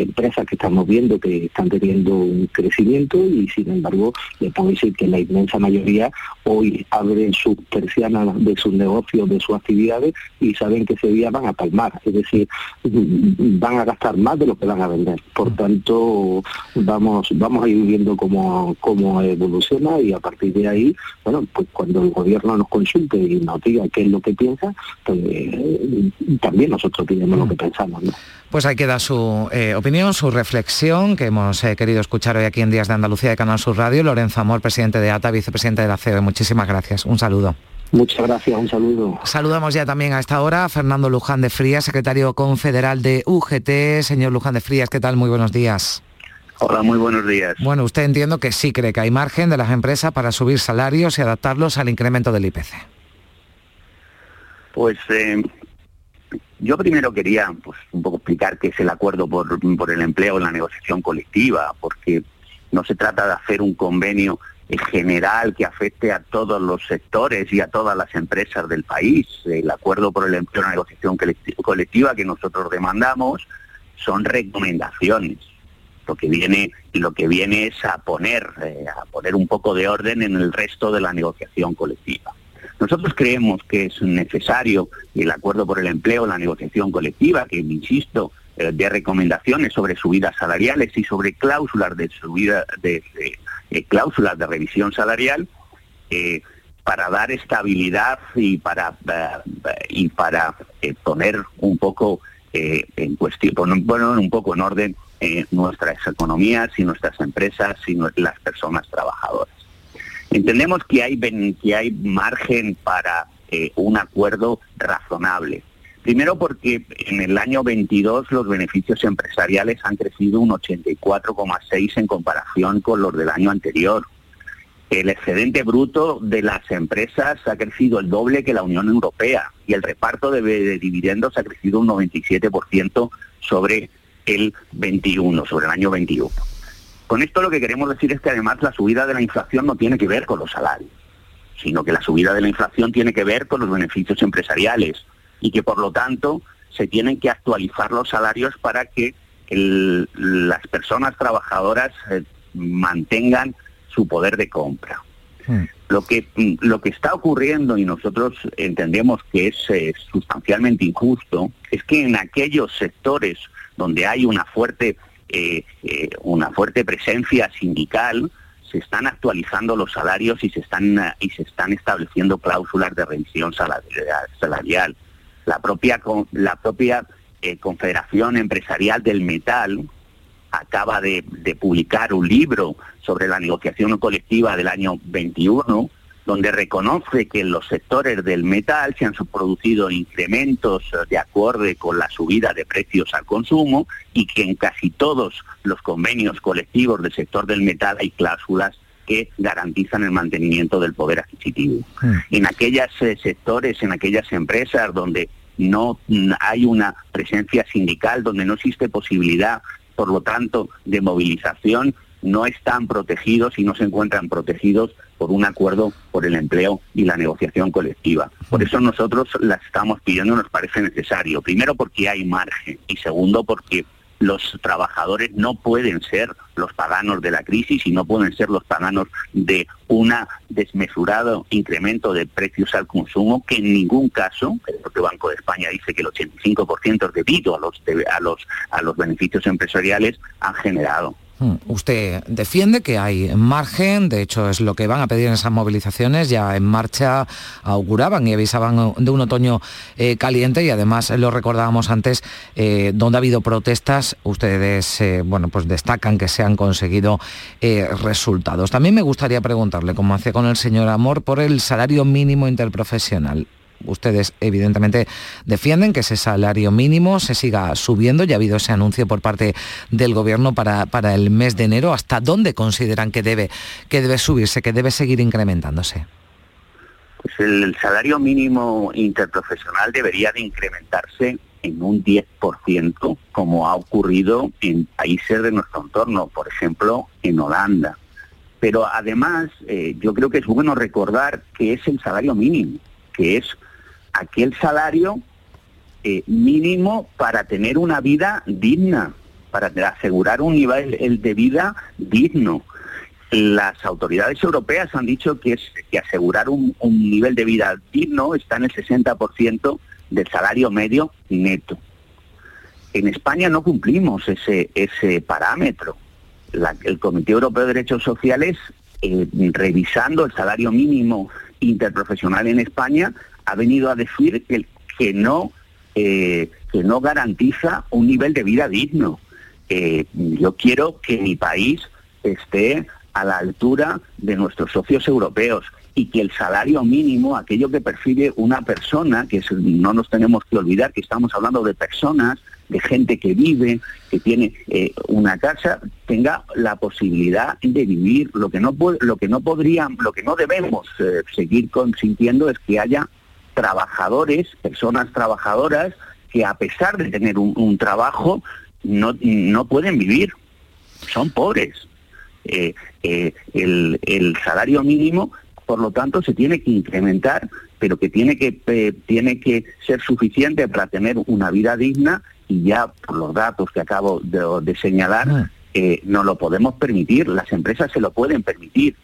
Empresas que estamos viendo que están teniendo un crecimiento y sin embargo le puedo decir que la inmensa mayoría hoy abren sus persianas de sus negocios, de sus actividades y saben que ese día van a palmar, es decir, van a gastar más de lo que van a vender. Por tanto, vamos, vamos a ir viendo cómo, cómo evoluciona y a partir de ahí, bueno, pues cuando el gobierno nos consulte y nos diga qué es lo que piensa, pues eh, también nosotros diremos lo que pensamos. Pues ahí queda su eh, opinión, su reflexión que hemos eh, querido escuchar hoy aquí en Días de Andalucía de Canal Sur Radio. Lorenzo Amor, presidente de ATA, vicepresidente de la CEOE. Muchísimas gracias. Un saludo. Muchas gracias, un saludo. Saludamos ya también a esta hora a Fernando Luján de Frías, secretario confederal de UGT. Señor Luján de Frías, ¿qué tal? Muy buenos días. Hola, muy buenos días. Bueno, usted entiendo que sí cree que hay margen de las empresas para subir salarios y adaptarlos al incremento del IPC. Pues eh, yo primero quería pues, un poco explicar qué es el acuerdo por, el empleo en la negociación colectiva, porque no se trata de hacer un convenio general que afecte a todos los sectores y a todas las empresas del país. El acuerdo por el empleo la negociación colectiva que nosotros demandamos son recomendaciones lo que viene lo que viene es a poner eh, a poner un poco de orden en el resto de la negociación colectiva. Nosotros creemos que es necesario el acuerdo por el empleo, la negociación colectiva, que insisto, eh, de recomendaciones sobre subidas salariales y sobre cláusulas de subida de, eh, cláusulas de revisión salarial para dar estabilidad y para y para poner un poco en cuestión, poner un poco en orden eh, nuestras economías y nuestras empresas y las personas trabajadoras. Entendemos que hay, que hay margen para eh, un acuerdo razonable. Primero porque en el año 22 los beneficios empresariales han crecido un 84,6 en comparación con los del año anterior. El excedente bruto de las empresas ha crecido el doble que la Unión Europea y el reparto de, de dividendos ha crecido un 97% sobre el 21, sobre el año 21. Con esto lo que queremos decir es que además la subida de la inflación no tiene que ver con los salarios, sino que la subida de la inflación tiene que ver con los beneficios empresariales y que por lo tanto se tienen que actualizar los salarios para que las personas trabajadoras eh, mantengan su poder de compra. Hmm. Lo que, lo que está ocurriendo, y nosotros entendemos que es eh, sustancialmente injusto, es que en aquellos sectores donde hay una fuerte, eh, eh, una fuerte presencia sindical, se están actualizando los salarios y se están, y se están estableciendo cláusulas de revisión salarial. La propia, la propia eh, Confederación Empresarial del Metal acaba de, publicar un libro sobre la negociación colectiva del año 21, donde reconoce que en los sectores del metal se han producido incrementos eh, de acorde con la subida de precios al consumo y que en casi todos los convenios colectivos del sector del metal hay cláusulas que garantizan el mantenimiento del poder adquisitivo. Hmm. En aquellos sectores, en aquellas empresas donde no mm, hay una presencia sindical, donde no existe posibilidad, por lo tanto, de movilización, no están protegidos y no se encuentran protegidos por un acuerdo por el empleo y la negociación colectiva. Por eso nosotros las estamos pidiendo, nos parece necesario. Primero porque hay margen y segundo porque los trabajadores no pueden ser los paganos de la crisis y no pueden ser los paganos de un desmesurado incremento de precios al consumo que en ningún caso, el propio Banco de España dice que el 85% es debido a los, a, los, a los beneficios empresariales, han generado. Hmm. Usted defiende que hay margen, de hecho es lo que van a pedir en esas movilizaciones, ya en marcha auguraban y avisaban de un otoño eh, caliente y además lo recordábamos antes, eh, donde ha habido protestas, ustedes eh, bueno, pues destacan que se han conseguido resultados. También me gustaría preguntarle, como hacía con el señor Amor, por el salario mínimo interprofesional ustedes evidentemente defienden que ese salario mínimo se siga subiendo. Ya ha habido ese anuncio por parte del gobierno para, para el mes de enero. ¿Hasta dónde consideran que debe, que debe subirse, que debe seguir incrementándose? Pues el salario mínimo interprofesional debería de incrementarse en un 10%, como ha ocurrido en países de nuestro entorno, por ejemplo, en Holanda. Pero además, eh, yo creo que es bueno recordar que es el salario mínimo, que es aquel salario eh, mínimo para tener una vida digna, para asegurar un nivel de vida digno. Las autoridades europeas han dicho que, es, que asegurar un, nivel de vida digno está en el 60% del salario medio neto. En España no cumplimos ese, ese parámetro. el Comité Europeo de Derechos Sociales, eh, revisando el salario mínimo interprofesional en España, ha venido a decir que, no, eh, que no garantiza un nivel de vida digno. Eh, yo quiero que mi país esté a la altura de nuestros socios europeos y que el salario mínimo, aquello que percibe una persona, que no nos tenemos que olvidar que estamos hablando de personas, de gente que vive, que tiene eh, una casa, tenga la posibilidad de vivir. Lo que no lo que no podrían, lo que no debemos seguir consintiendo es que haya trabajadores, personas trabajadoras, que a pesar de tener un, trabajo, no, no, pueden vivir, son pobres. Eh, eh, el, salario mínimo, por lo tanto, se tiene que incrementar, pero que tiene que, eh, tiene que ser suficiente para tener una vida digna y ya por los datos que acabo de, señalar, ah. no lo podemos permitir, las empresas se lo pueden permitir.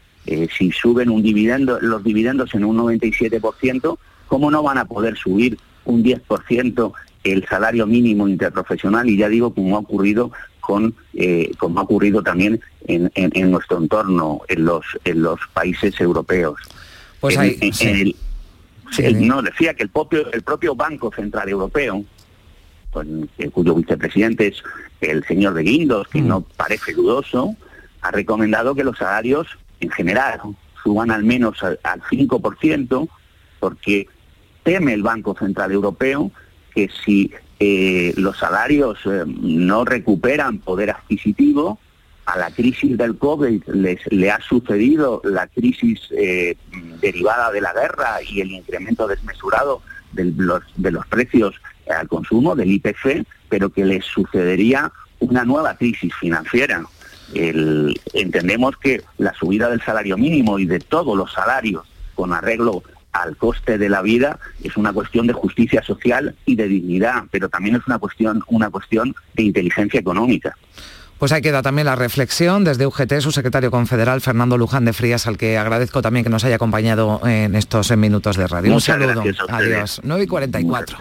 si suben un dividendo, los dividendos en un 97%, ¿Cómo no van a poder subir un 10% el salario mínimo interprofesional? Y ya digo, como ha ocurrido con, eh, como ha ocurrido también en, nuestro entorno, en los, en los países europeos. Pues no, decía que el propio, el propio Banco Central Europeo, con, cuyo vicepresidente es el señor de Guindos, que mm. no parece dudoso, ha recomendado que los salarios en general suban al menos al, al 5%, porque teme el Banco Central Europeo que si eh, los salarios eh, no recuperan poder adquisitivo, a la crisis del COVID les, le ha sucedido la crisis eh, derivada de la guerra y el incremento desmesurado de los, de los precios al consumo, del IPC, pero que les sucedería una nueva crisis financiera. entendemos que la subida del salario mínimo y de todos los salarios con arreglo al coste de la vida es una cuestión de justicia social y de dignidad, pero también es una cuestión, una cuestión de inteligencia económica. Pues ahí queda también la reflexión desde UGT, su secretario confederal, Fernando Luján de Frías, al que agradezco también que nos haya acompañado en estos minutos de radio. un saludo. Adiós. 9 y 44.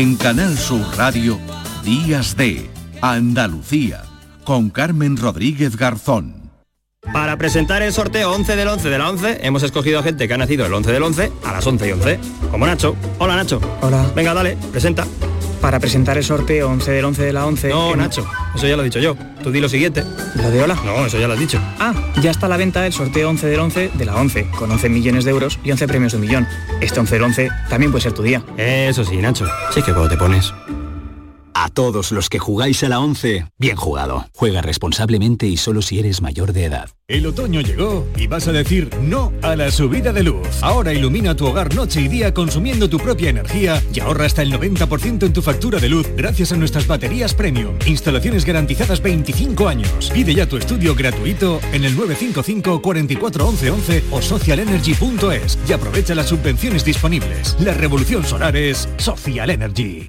En Canal Sur Radio, Días de Andalucía, con Carmen Rodríguez Garzón. Para presentar el sorteo 11 del 11 de la 11, hemos escogido a gente que ha nacido el 11 del 11 a las 11 y 11. Como Nacho. Hola, Nacho. Hola. Venga, dale, presenta. Para presentar el sorteo 11 del 11 de la 11... No, Nacho, eso ya lo he dicho yo. Tú di lo siguiente. ¿Lo de hola? No, eso ya lo has dicho. Ah, ya está a la venta el sorteo 11 del 11 de la 11, con 11 millones de euros y 11 premios de un millón. Este 11 del 11 también puede ser tu día. Eso sí, Nacho. Sí que cuando te pones... A todos los que jugáis a la 11, bien jugado. Juega responsablemente y solo si eres mayor de edad. El otoño llegó y vas a decir no a la subida de luz. Ahora ilumina tu hogar noche y día consumiendo tu propia energía y ahorra hasta el 90% en tu factura de luz gracias a nuestras baterías premium. Instalaciones garantizadas 25 años. Pide ya tu estudio gratuito en el 955 44 11 11 o socialenergy.es y aprovecha las subvenciones disponibles. La revolución solar es Social Energy.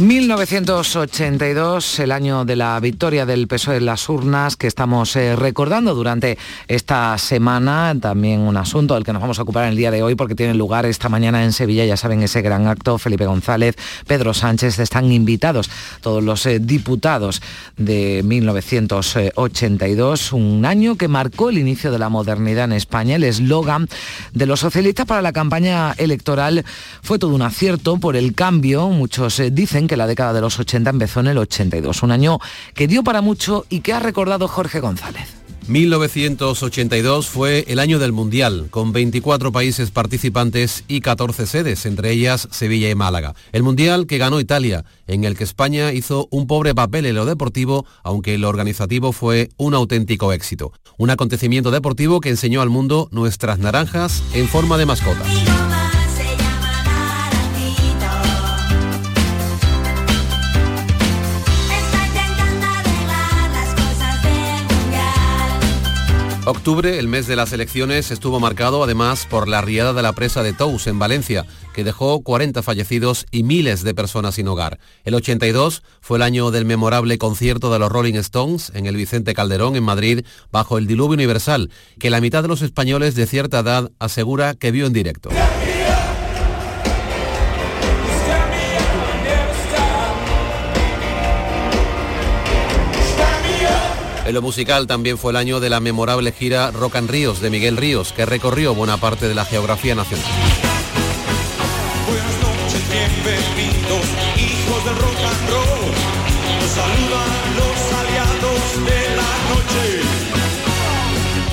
1982, el año de la victoria del PSOE en las urnas que estamos eh, recordando durante esta semana. También un asunto del que nos vamos a ocupar el día de hoy porque tiene lugar esta mañana en Sevilla, ya saben, ese gran acto. Felipe González, Pedro Sánchez están invitados, todos los eh, diputados de 1982, un año que marcó el inicio de la modernidad en España. El eslogan de los socialistas para la campaña electoral fue todo un acierto por el cambio. Muchos eh, dicen que la década de los 80 empezó en el 82, un año que dio para mucho y que ha recordado Jorge González. 1982 fue el año del Mundial, con 24 países participantes y 14 sedes, entre ellas Sevilla y Málaga. El Mundial que ganó Italia, en el que España hizo un pobre papel en lo deportivo, aunque lo organizativo fue un auténtico éxito. Un acontecimiento deportivo que enseñó al mundo nuestras naranjas en forma de mascota. Octubre, el mes de las elecciones, estuvo marcado además por la riada de la presa de Tous en Valencia, que dejó 40 fallecidos y miles de personas sin hogar. El 82 fue el año del memorable concierto de los Rolling Stones en el Vicente Calderón en Madrid bajo el diluvio universal, que la mitad de los españoles de cierta edad asegura que vio en directo. En lo musical también fue el año de la memorable gira Rock and Ríos de Miguel Ríos, que recorrió buena parte de la geografía nacional.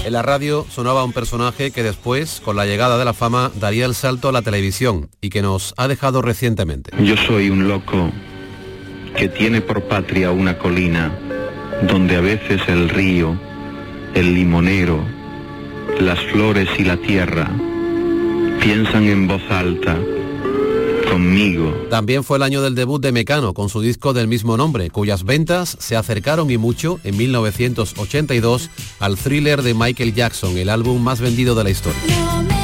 En la radio sonaba un personaje que después, con la llegada de la fama, daría el salto a la televisión y que nos ha dejado recientemente. Yo soy un loco que tiene por patria una colina donde a veces el río, el limonero, las flores y la tierra piensan en voz alta conmigo. También fue el año del debut de Mecano con su disco del mismo nombre, cuyas ventas se acercaron y mucho en 1982 al thriller de Michael Jackson, el álbum más vendido de la historia.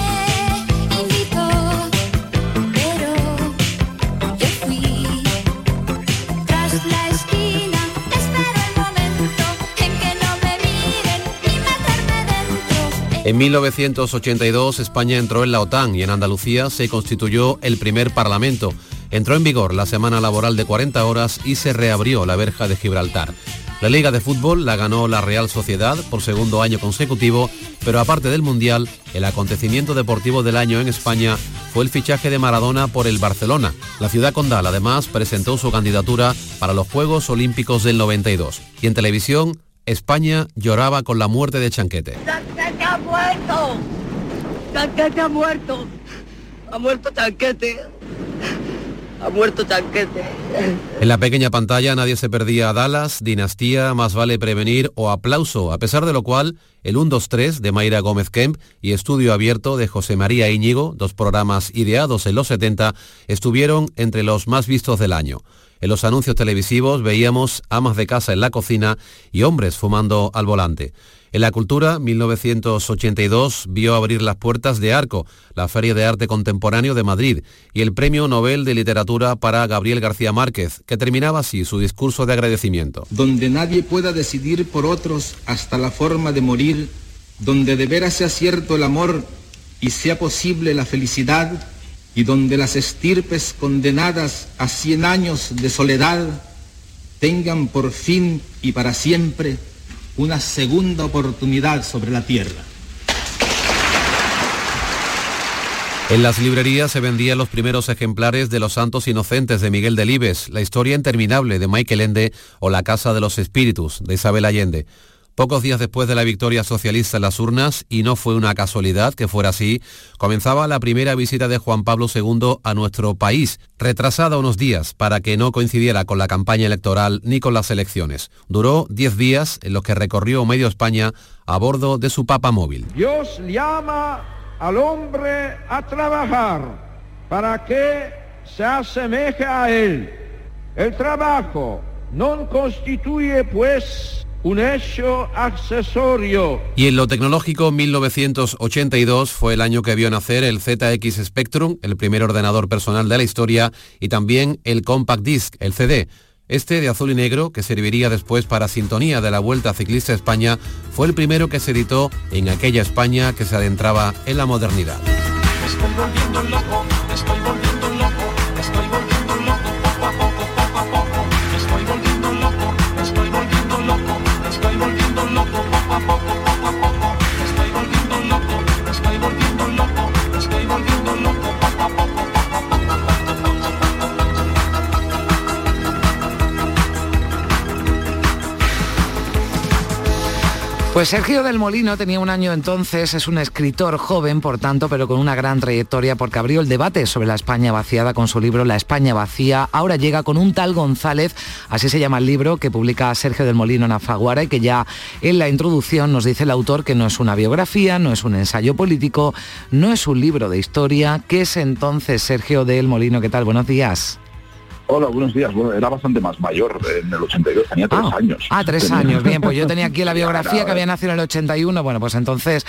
En 1982 España entró en la OTAN y en Andalucía se constituyó el primer Parlamento. Entró en vigor la semana laboral de 40 horas y se reabrió la verja de Gibraltar. La Liga de Fútbol la ganó la Real Sociedad por segundo año consecutivo, pero aparte del Mundial, el acontecimiento deportivo del año en España fue el fichaje de Maradona por el Barcelona. La ciudad condal además presentó su candidatura para los Juegos Olímpicos del 92. Y en televisión, España lloraba con la muerte de Chanquete. ¡Chanquete ha muerto! ¡Chanquete ha muerto! ¡Ha muerto Chanquete! Ha muerto Chanquete. En la pequeña pantalla nadie se perdía a Dallas, Dinastía, Más vale prevenir o Aplauso, a pesar de lo cual el 1-2-3 de Mayra Gómez Kemp y Estudio Abierto de José María Íñigo, dos programas ideados en los 70, estuvieron entre los más vistos del año. En los anuncios televisivos veíamos amas de casa en la cocina y hombres fumando al volante. En la cultura, 1982 vio abrir las puertas de Arco, la Feria de Arte Contemporáneo de Madrid, y el Premio Nobel de Literatura para Gabriel García Márquez, que terminaba así su discurso de agradecimiento. Donde nadie pueda decidir por otros hasta la forma de morir, donde de veras sea cierto el amor y sea posible la felicidad, y donde las estirpes condenadas a cien años de soledad tengan por fin y para siempre una segunda oportunidad sobre la tierra. En las librerías se vendían los primeros ejemplares de Los Santos Inocentes de Miguel Delibes, La historia interminable de Michael Ende o La Casa de los Espíritus de Isabel Allende. Pocos días después de la victoria socialista en las urnas, y no fue una casualidad que fuera así, comenzaba la primera visita de Juan Pablo II a nuestro país, retrasada unos días para que no coincidiera con la campaña electoral ni con las elecciones. Duró 10 días en los que recorrió medio España a bordo de su papa móvil. Dios llama al hombre a trabajar para que se asemeje a él. El trabajo no constituye pues un hecho accesorio. Y en lo tecnológico, 1982 fue el año que vio nacer el ZX Spectrum, el primer ordenador personal de la historia, y también el Compact Disc, el CD. Este de azul y negro, que serviría después para sintonía de la Vuelta Ciclista España, fue el primero que se editó en aquella España que se adentraba en la modernidad. Pues Sergio del Molino tenía un año entonces, es un escritor joven, por tanto, pero con una gran trayectoria porque abrió el debate sobre la España vaciada con su libro La España vacía. Ahora llega con un tal González, así se llama el libro que publica Sergio del Molino en Afaguara y que ya en la introducción nos dice el autor que no es una biografía, no es un ensayo político, no es un libro de historia. ¿Qué es entonces Sergio del Molino? ¿Qué tal? Buenos días. Hola, buenos días. Bueno, era bastante más mayor en el 82, tenía tres años. Ah, tres años. Bien, pues yo tenía aquí la biografía que había nacido en el 81. Bueno, pues entonces,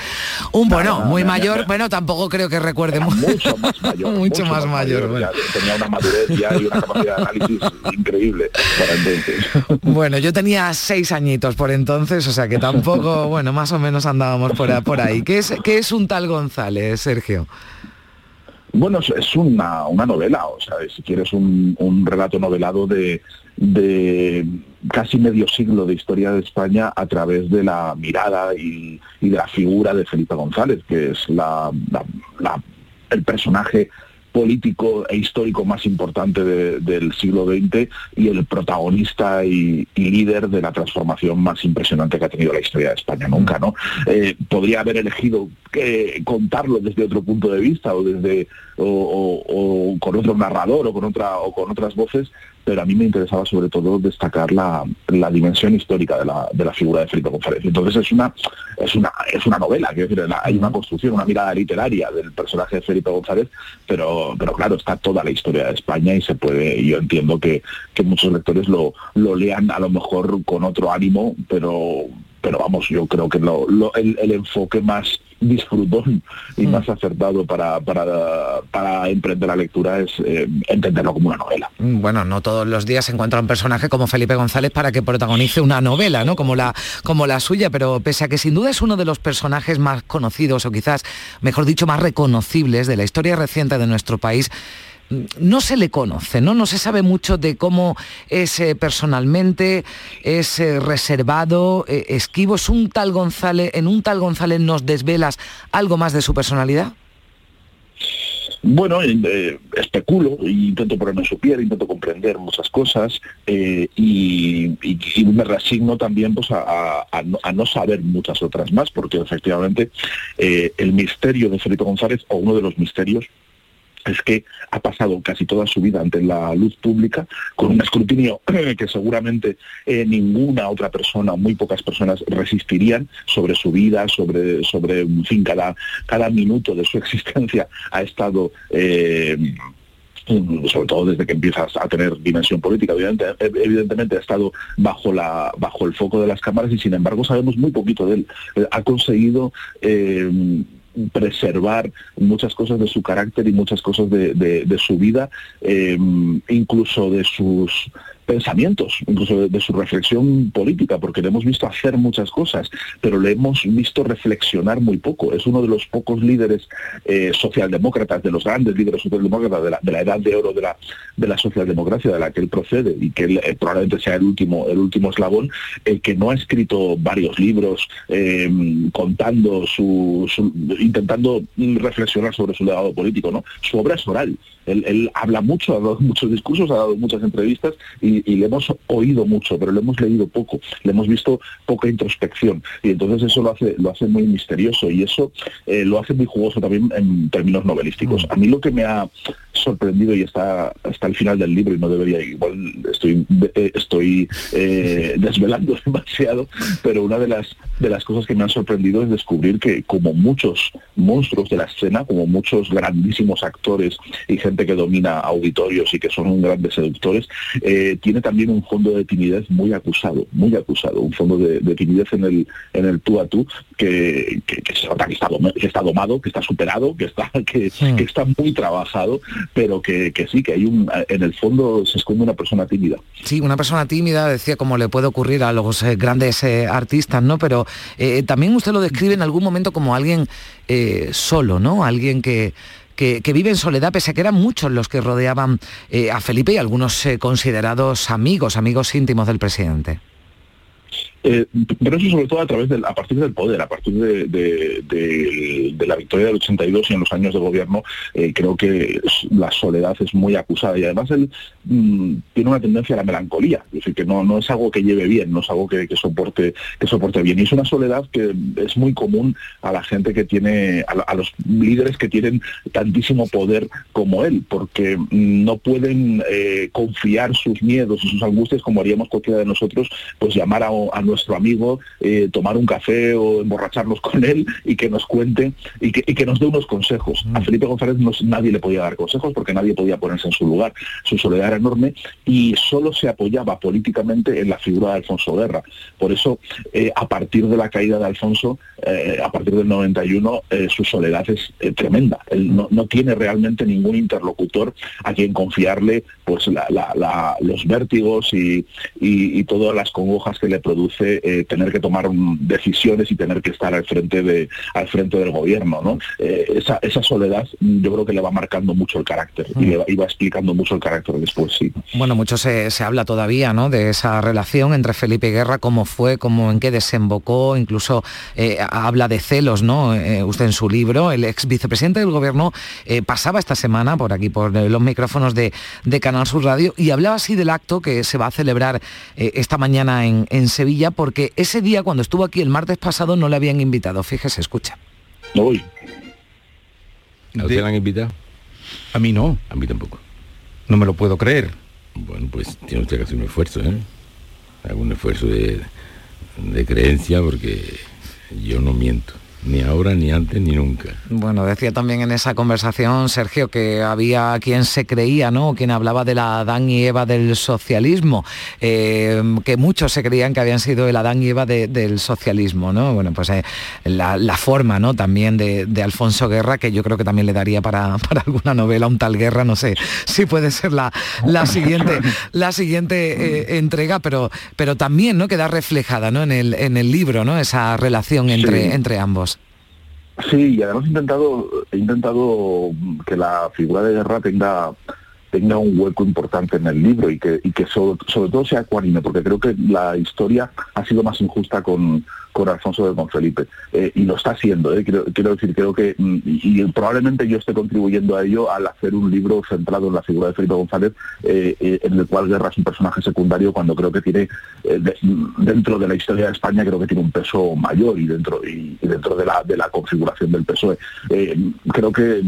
un bueno, muy mayor. Bueno, tampoco creo que recuerde mucho más mayor. mucho, más, mayor. tenía una madurez ya y una capacidad de análisis increíble para entonces. Bueno, yo tenía seis añitos por entonces, o sea que tampoco, bueno, más o menos andábamos por, por ahí. ¿Qué es, ¿Qué es un tal González, Sergio? Bueno, es una, una novela, o sea, si quieres un, un relato novelado de, de, casi medio siglo de historia de España a través de la mirada y, y de la figura de Felipe González, que es la, la, el personaje político e histórico más importante del siglo XX y el protagonista y, líder de la transformación más impresionante que ha tenido la historia de España nunca, ¿no? Eh, podría haber elegido que contarlo desde otro punto de vista o desde o, con otro narrador o con otra o con otras voces, pero a mí me interesaba sobre todo destacar la, dimensión histórica de la, de la, figura de Felipe González. Entonces es una, es una, es una novela, quiero decir, hay una construcción, una mirada literaria del personaje de Felipe González, pero, pero claro, está toda la historia de España y se puede, yo entiendo que, que muchos lectores lo, lo lean a lo mejor con otro ánimo, pero pero vamos, yo creo que lo, el, el, enfoque más disfrutón y mm. más acertado para, para, para, emprender la lectura es eh, entenderlo como una novela. Mm, bueno, no todos los días se encuentra un personaje como Felipe González para que protagonice una novela, ¿no? Como la, como la suya, pero pese a que sin duda es uno de los personajes más conocidos o quizás, mejor dicho, más reconocibles de la historia reciente de nuestro país, no se le conoce, ¿no? No se sabe mucho de cómo es eh, personalmente, es eh, reservado, eh, esquivo. ¿Es un tal González, en un tal González nos desvelas algo más de su personalidad? Bueno, especulo, intento ponerme en su piel, intento comprender muchas cosas y, me resigno también pues, a, no, saber muchas otras más, porque efectivamente el misterio de Felipe González, o uno de los misterios, es que ha pasado casi toda su vida ante la luz pública con un escrutinio que seguramente eh, ninguna otra persona, muy pocas personas resistirían sobre su vida, sobre, sobre en fin, cada, cada minuto de su existencia ha estado eh, sobre todo desde que empiezas a tener dimensión política, evidentemente, ha estado bajo, la, bajo el foco de las cámaras y sin embargo sabemos muy poquito de él. Eh, ha conseguido preservar muchas cosas de su carácter y muchas cosas de, su vida, em, incluso de sus pensamientos, incluso de, su reflexión política, porque le hemos visto hacer muchas cosas, pero le hemos visto reflexionar muy poco. Es uno de los pocos líderes eh, socialdemócratas, de los grandes líderes socialdemócratas de la, edad de oro de la, de la socialdemocracia de la que él procede y que él, eh, probablemente sea el último, el último eslabón, el que no ha escrito varios libros eh, contando su, intentando reflexionar sobre su legado político, ¿no? Su obra es oral. Él, habla mucho, ha dado muchos discursos, ha dado muchas entrevistas y, le hemos oído mucho, pero le hemos leído poco, le hemos visto poca introspección y entonces eso lo hace, lo hace muy misterioso y eso eh, lo hace muy jugoso también en términos novelísticos. Mm. A mí lo que me ha sorprendido y está hasta el final del libro y no debería, igual estoy, eh, estoy eh, desvelando demasiado, pero una de las, de las cosas que me han sorprendido es descubrir que como muchos monstruos de la escena, como muchos grandísimos actores y gente que domina auditorios y que son grandes seductores, eh, tiene también un fondo de timidez muy acusado, muy acusado, un fondo de, timidez en el, en el tú a tú que, se nota que está, que está domado, que está superado, que está, que, que está muy trabajado pero que, sí, que hay un, en el fondo se esconde una persona tímida. Sí, una persona tímida, decía como le puede ocurrir a los eh, grandes eh, artistas, ¿no? Pero eh, también usted lo describe en algún momento como alguien solo, ¿no? Alguien que, que, vive en soledad, pese a que eran muchos los que rodeaban a Felipe y algunos considerados amigos, amigos íntimos del presidente. Eh, pero eso sobre todo a través del, a partir del poder, a partir de, la victoria del 82 y en los años de gobierno, eh, creo que la soledad es muy acusada y además él mm, tiene una tendencia a la melancolía, es decir, que no, no es algo que lleve bien, no es algo que, soporte, que soporte bien. Y es una soledad que es muy común a la gente que tiene, a, los líderes que tienen tantísimo poder como él, porque no pueden eh, confiar sus miedos y sus angustias como haríamos cualquiera de nosotros, pues llamar a, a nuestro amigo, eh, tomar un café o emborracharnos con él y que nos cuente y que, nos dé unos consejos. A mm. Felipe González nadie le podía dar consejos porque nadie podía ponerse en su lugar. Su soledad era enorme y solo se apoyaba políticamente en la figura de Alfonso Guerra. Por eso, eh, a partir de la caída de Alfonso, eh, a partir del 91, su soledad es tremenda. Él no, tiene realmente ningún interlocutor a quien confiarle pues los vértigos y, y todas las congojas que le produce eh, tener que tomar decisiones y tener que estar al frente de al frente del gobierno ¿no? Eh, esa, esa, soledad yo creo que le va marcando mucho el carácter y le va, explicando mucho el carácter después sí bueno mucho se, habla todavía ¿no? de esa relación entre Felipe Guerra cómo fue cómo en qué desembocó incluso eh, habla de celos no usted en su libro el ex vicepresidente del gobierno pasaba esta semana por aquí por los micrófonos de, de Canal Sur Radio y hablaba así del acto que se va a celebrar esta mañana en, en Sevilla porque ese día cuando estuvo aquí el martes pasado no le habían invitado. Fíjese, escucha. No voy. ¿A usted le han invitado? A mí no. A mí tampoco. No me lo puedo creer. Bueno, pues tiene usted que hacer un esfuerzo, ¿eh? Algún esfuerzo de, de creencia porque yo no miento ni ahora, ni antes, ni nunca. Bueno, decía también en esa conversación, Sergio, que había quien se creía, ¿no? Quien hablaba de la Adán y Eva del socialismo, eh, que muchos se creían que habían sido el Adán y Eva del socialismo, ¿no? Bueno, pues eh, la, forma, ¿no? También de, Alfonso Guerra, que yo creo que también le daría para, alguna novela, un tal Guerra, no sé si puede ser la, la siguiente, la siguiente eh, entrega, pero, pero también, ¿no? Queda reflejada, ¿no? En el, en el libro, ¿no? Esa relación entre, entre ambos. Sí, y además he intentado, he intentado que la figura de guerra tenga tenga un hueco importante en el libro y que, y que sobre, todo sea ecuánime, porque creo que la historia ha sido más injusta con, con Alfonso de Confelipe. Eh, y lo está haciendo, eh, quiero, decir, creo que, mm, y, probablemente yo esté contribuyendo a ello al hacer un libro centrado en la figura de Felipe González, eh, en el cual Guerra es un personaje secundario cuando creo que tiene, dentro de la historia de España, creo que tiene un peso mayor y dentro, y, dentro de la, de la configuración del PSOE. creo que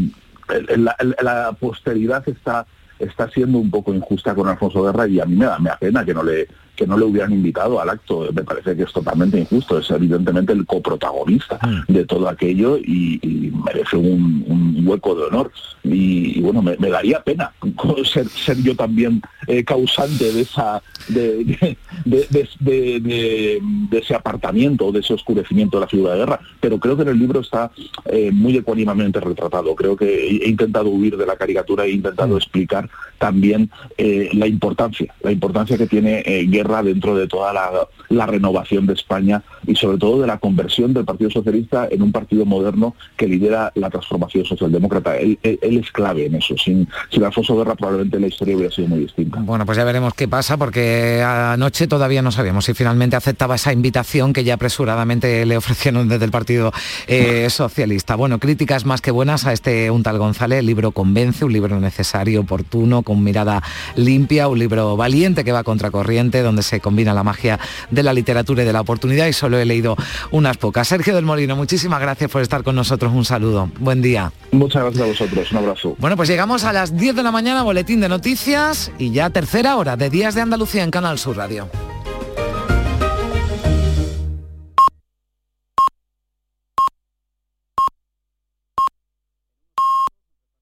la posteridad está está siendo un poco injusta con Alfonso Guerra y a mí me da, me da pena que no le que no le hubieran invitado al acto. Me parece que es totalmente injusto. Es evidentemente el coprotagonista mm. de todo aquello y, merece un, hueco de honor. Y, bueno, me, daría pena ser, ser yo también eh, causante de esa de, de, de- de- de- de ese apartamiento, de ese oscurecimiento de la figura de guerra, pero creo que en el libro está eh, muy ecuánimamente retratado. Creo que he intentado huir de la caricatura e he intentado explicar también eh, la importancia, la importancia que tiene eh, dentro de toda la, la renovación de España y sobre todo de la conversión del Partido Socialista en un partido moderno que lidera la transformación socialdemócrata. Él, él- él es clave en eso. Sin, sin Alfonso Guerra probablemente la historia hubiera sido muy distinta. Bueno, pues ya veremos qué pasa, porque anoche todavía no sabíamos si finalmente aceptaba esa invitación que ya apresuradamente le ofrecieron desde el Partido eh, Socialista. Bueno, críticas más que buenas a este un tal González. El libro convence, un libro necesario, oportuno, con mirada limpia, un libro valiente que va a contracorriente, donde se combina la magia de la literatura y de la oportunidad. Y solo he leído unas pocas. Sergio del Molino, muchísimas gracias por estar con nosotros. Un saludo. Buen día. Muchas gracias a vosotros. Un abrazo. Bueno, pues llegamos a las 10 de la mañana, boletín de noticias y ya tercera hora de Días de Andalucía en Canal Sur Radio.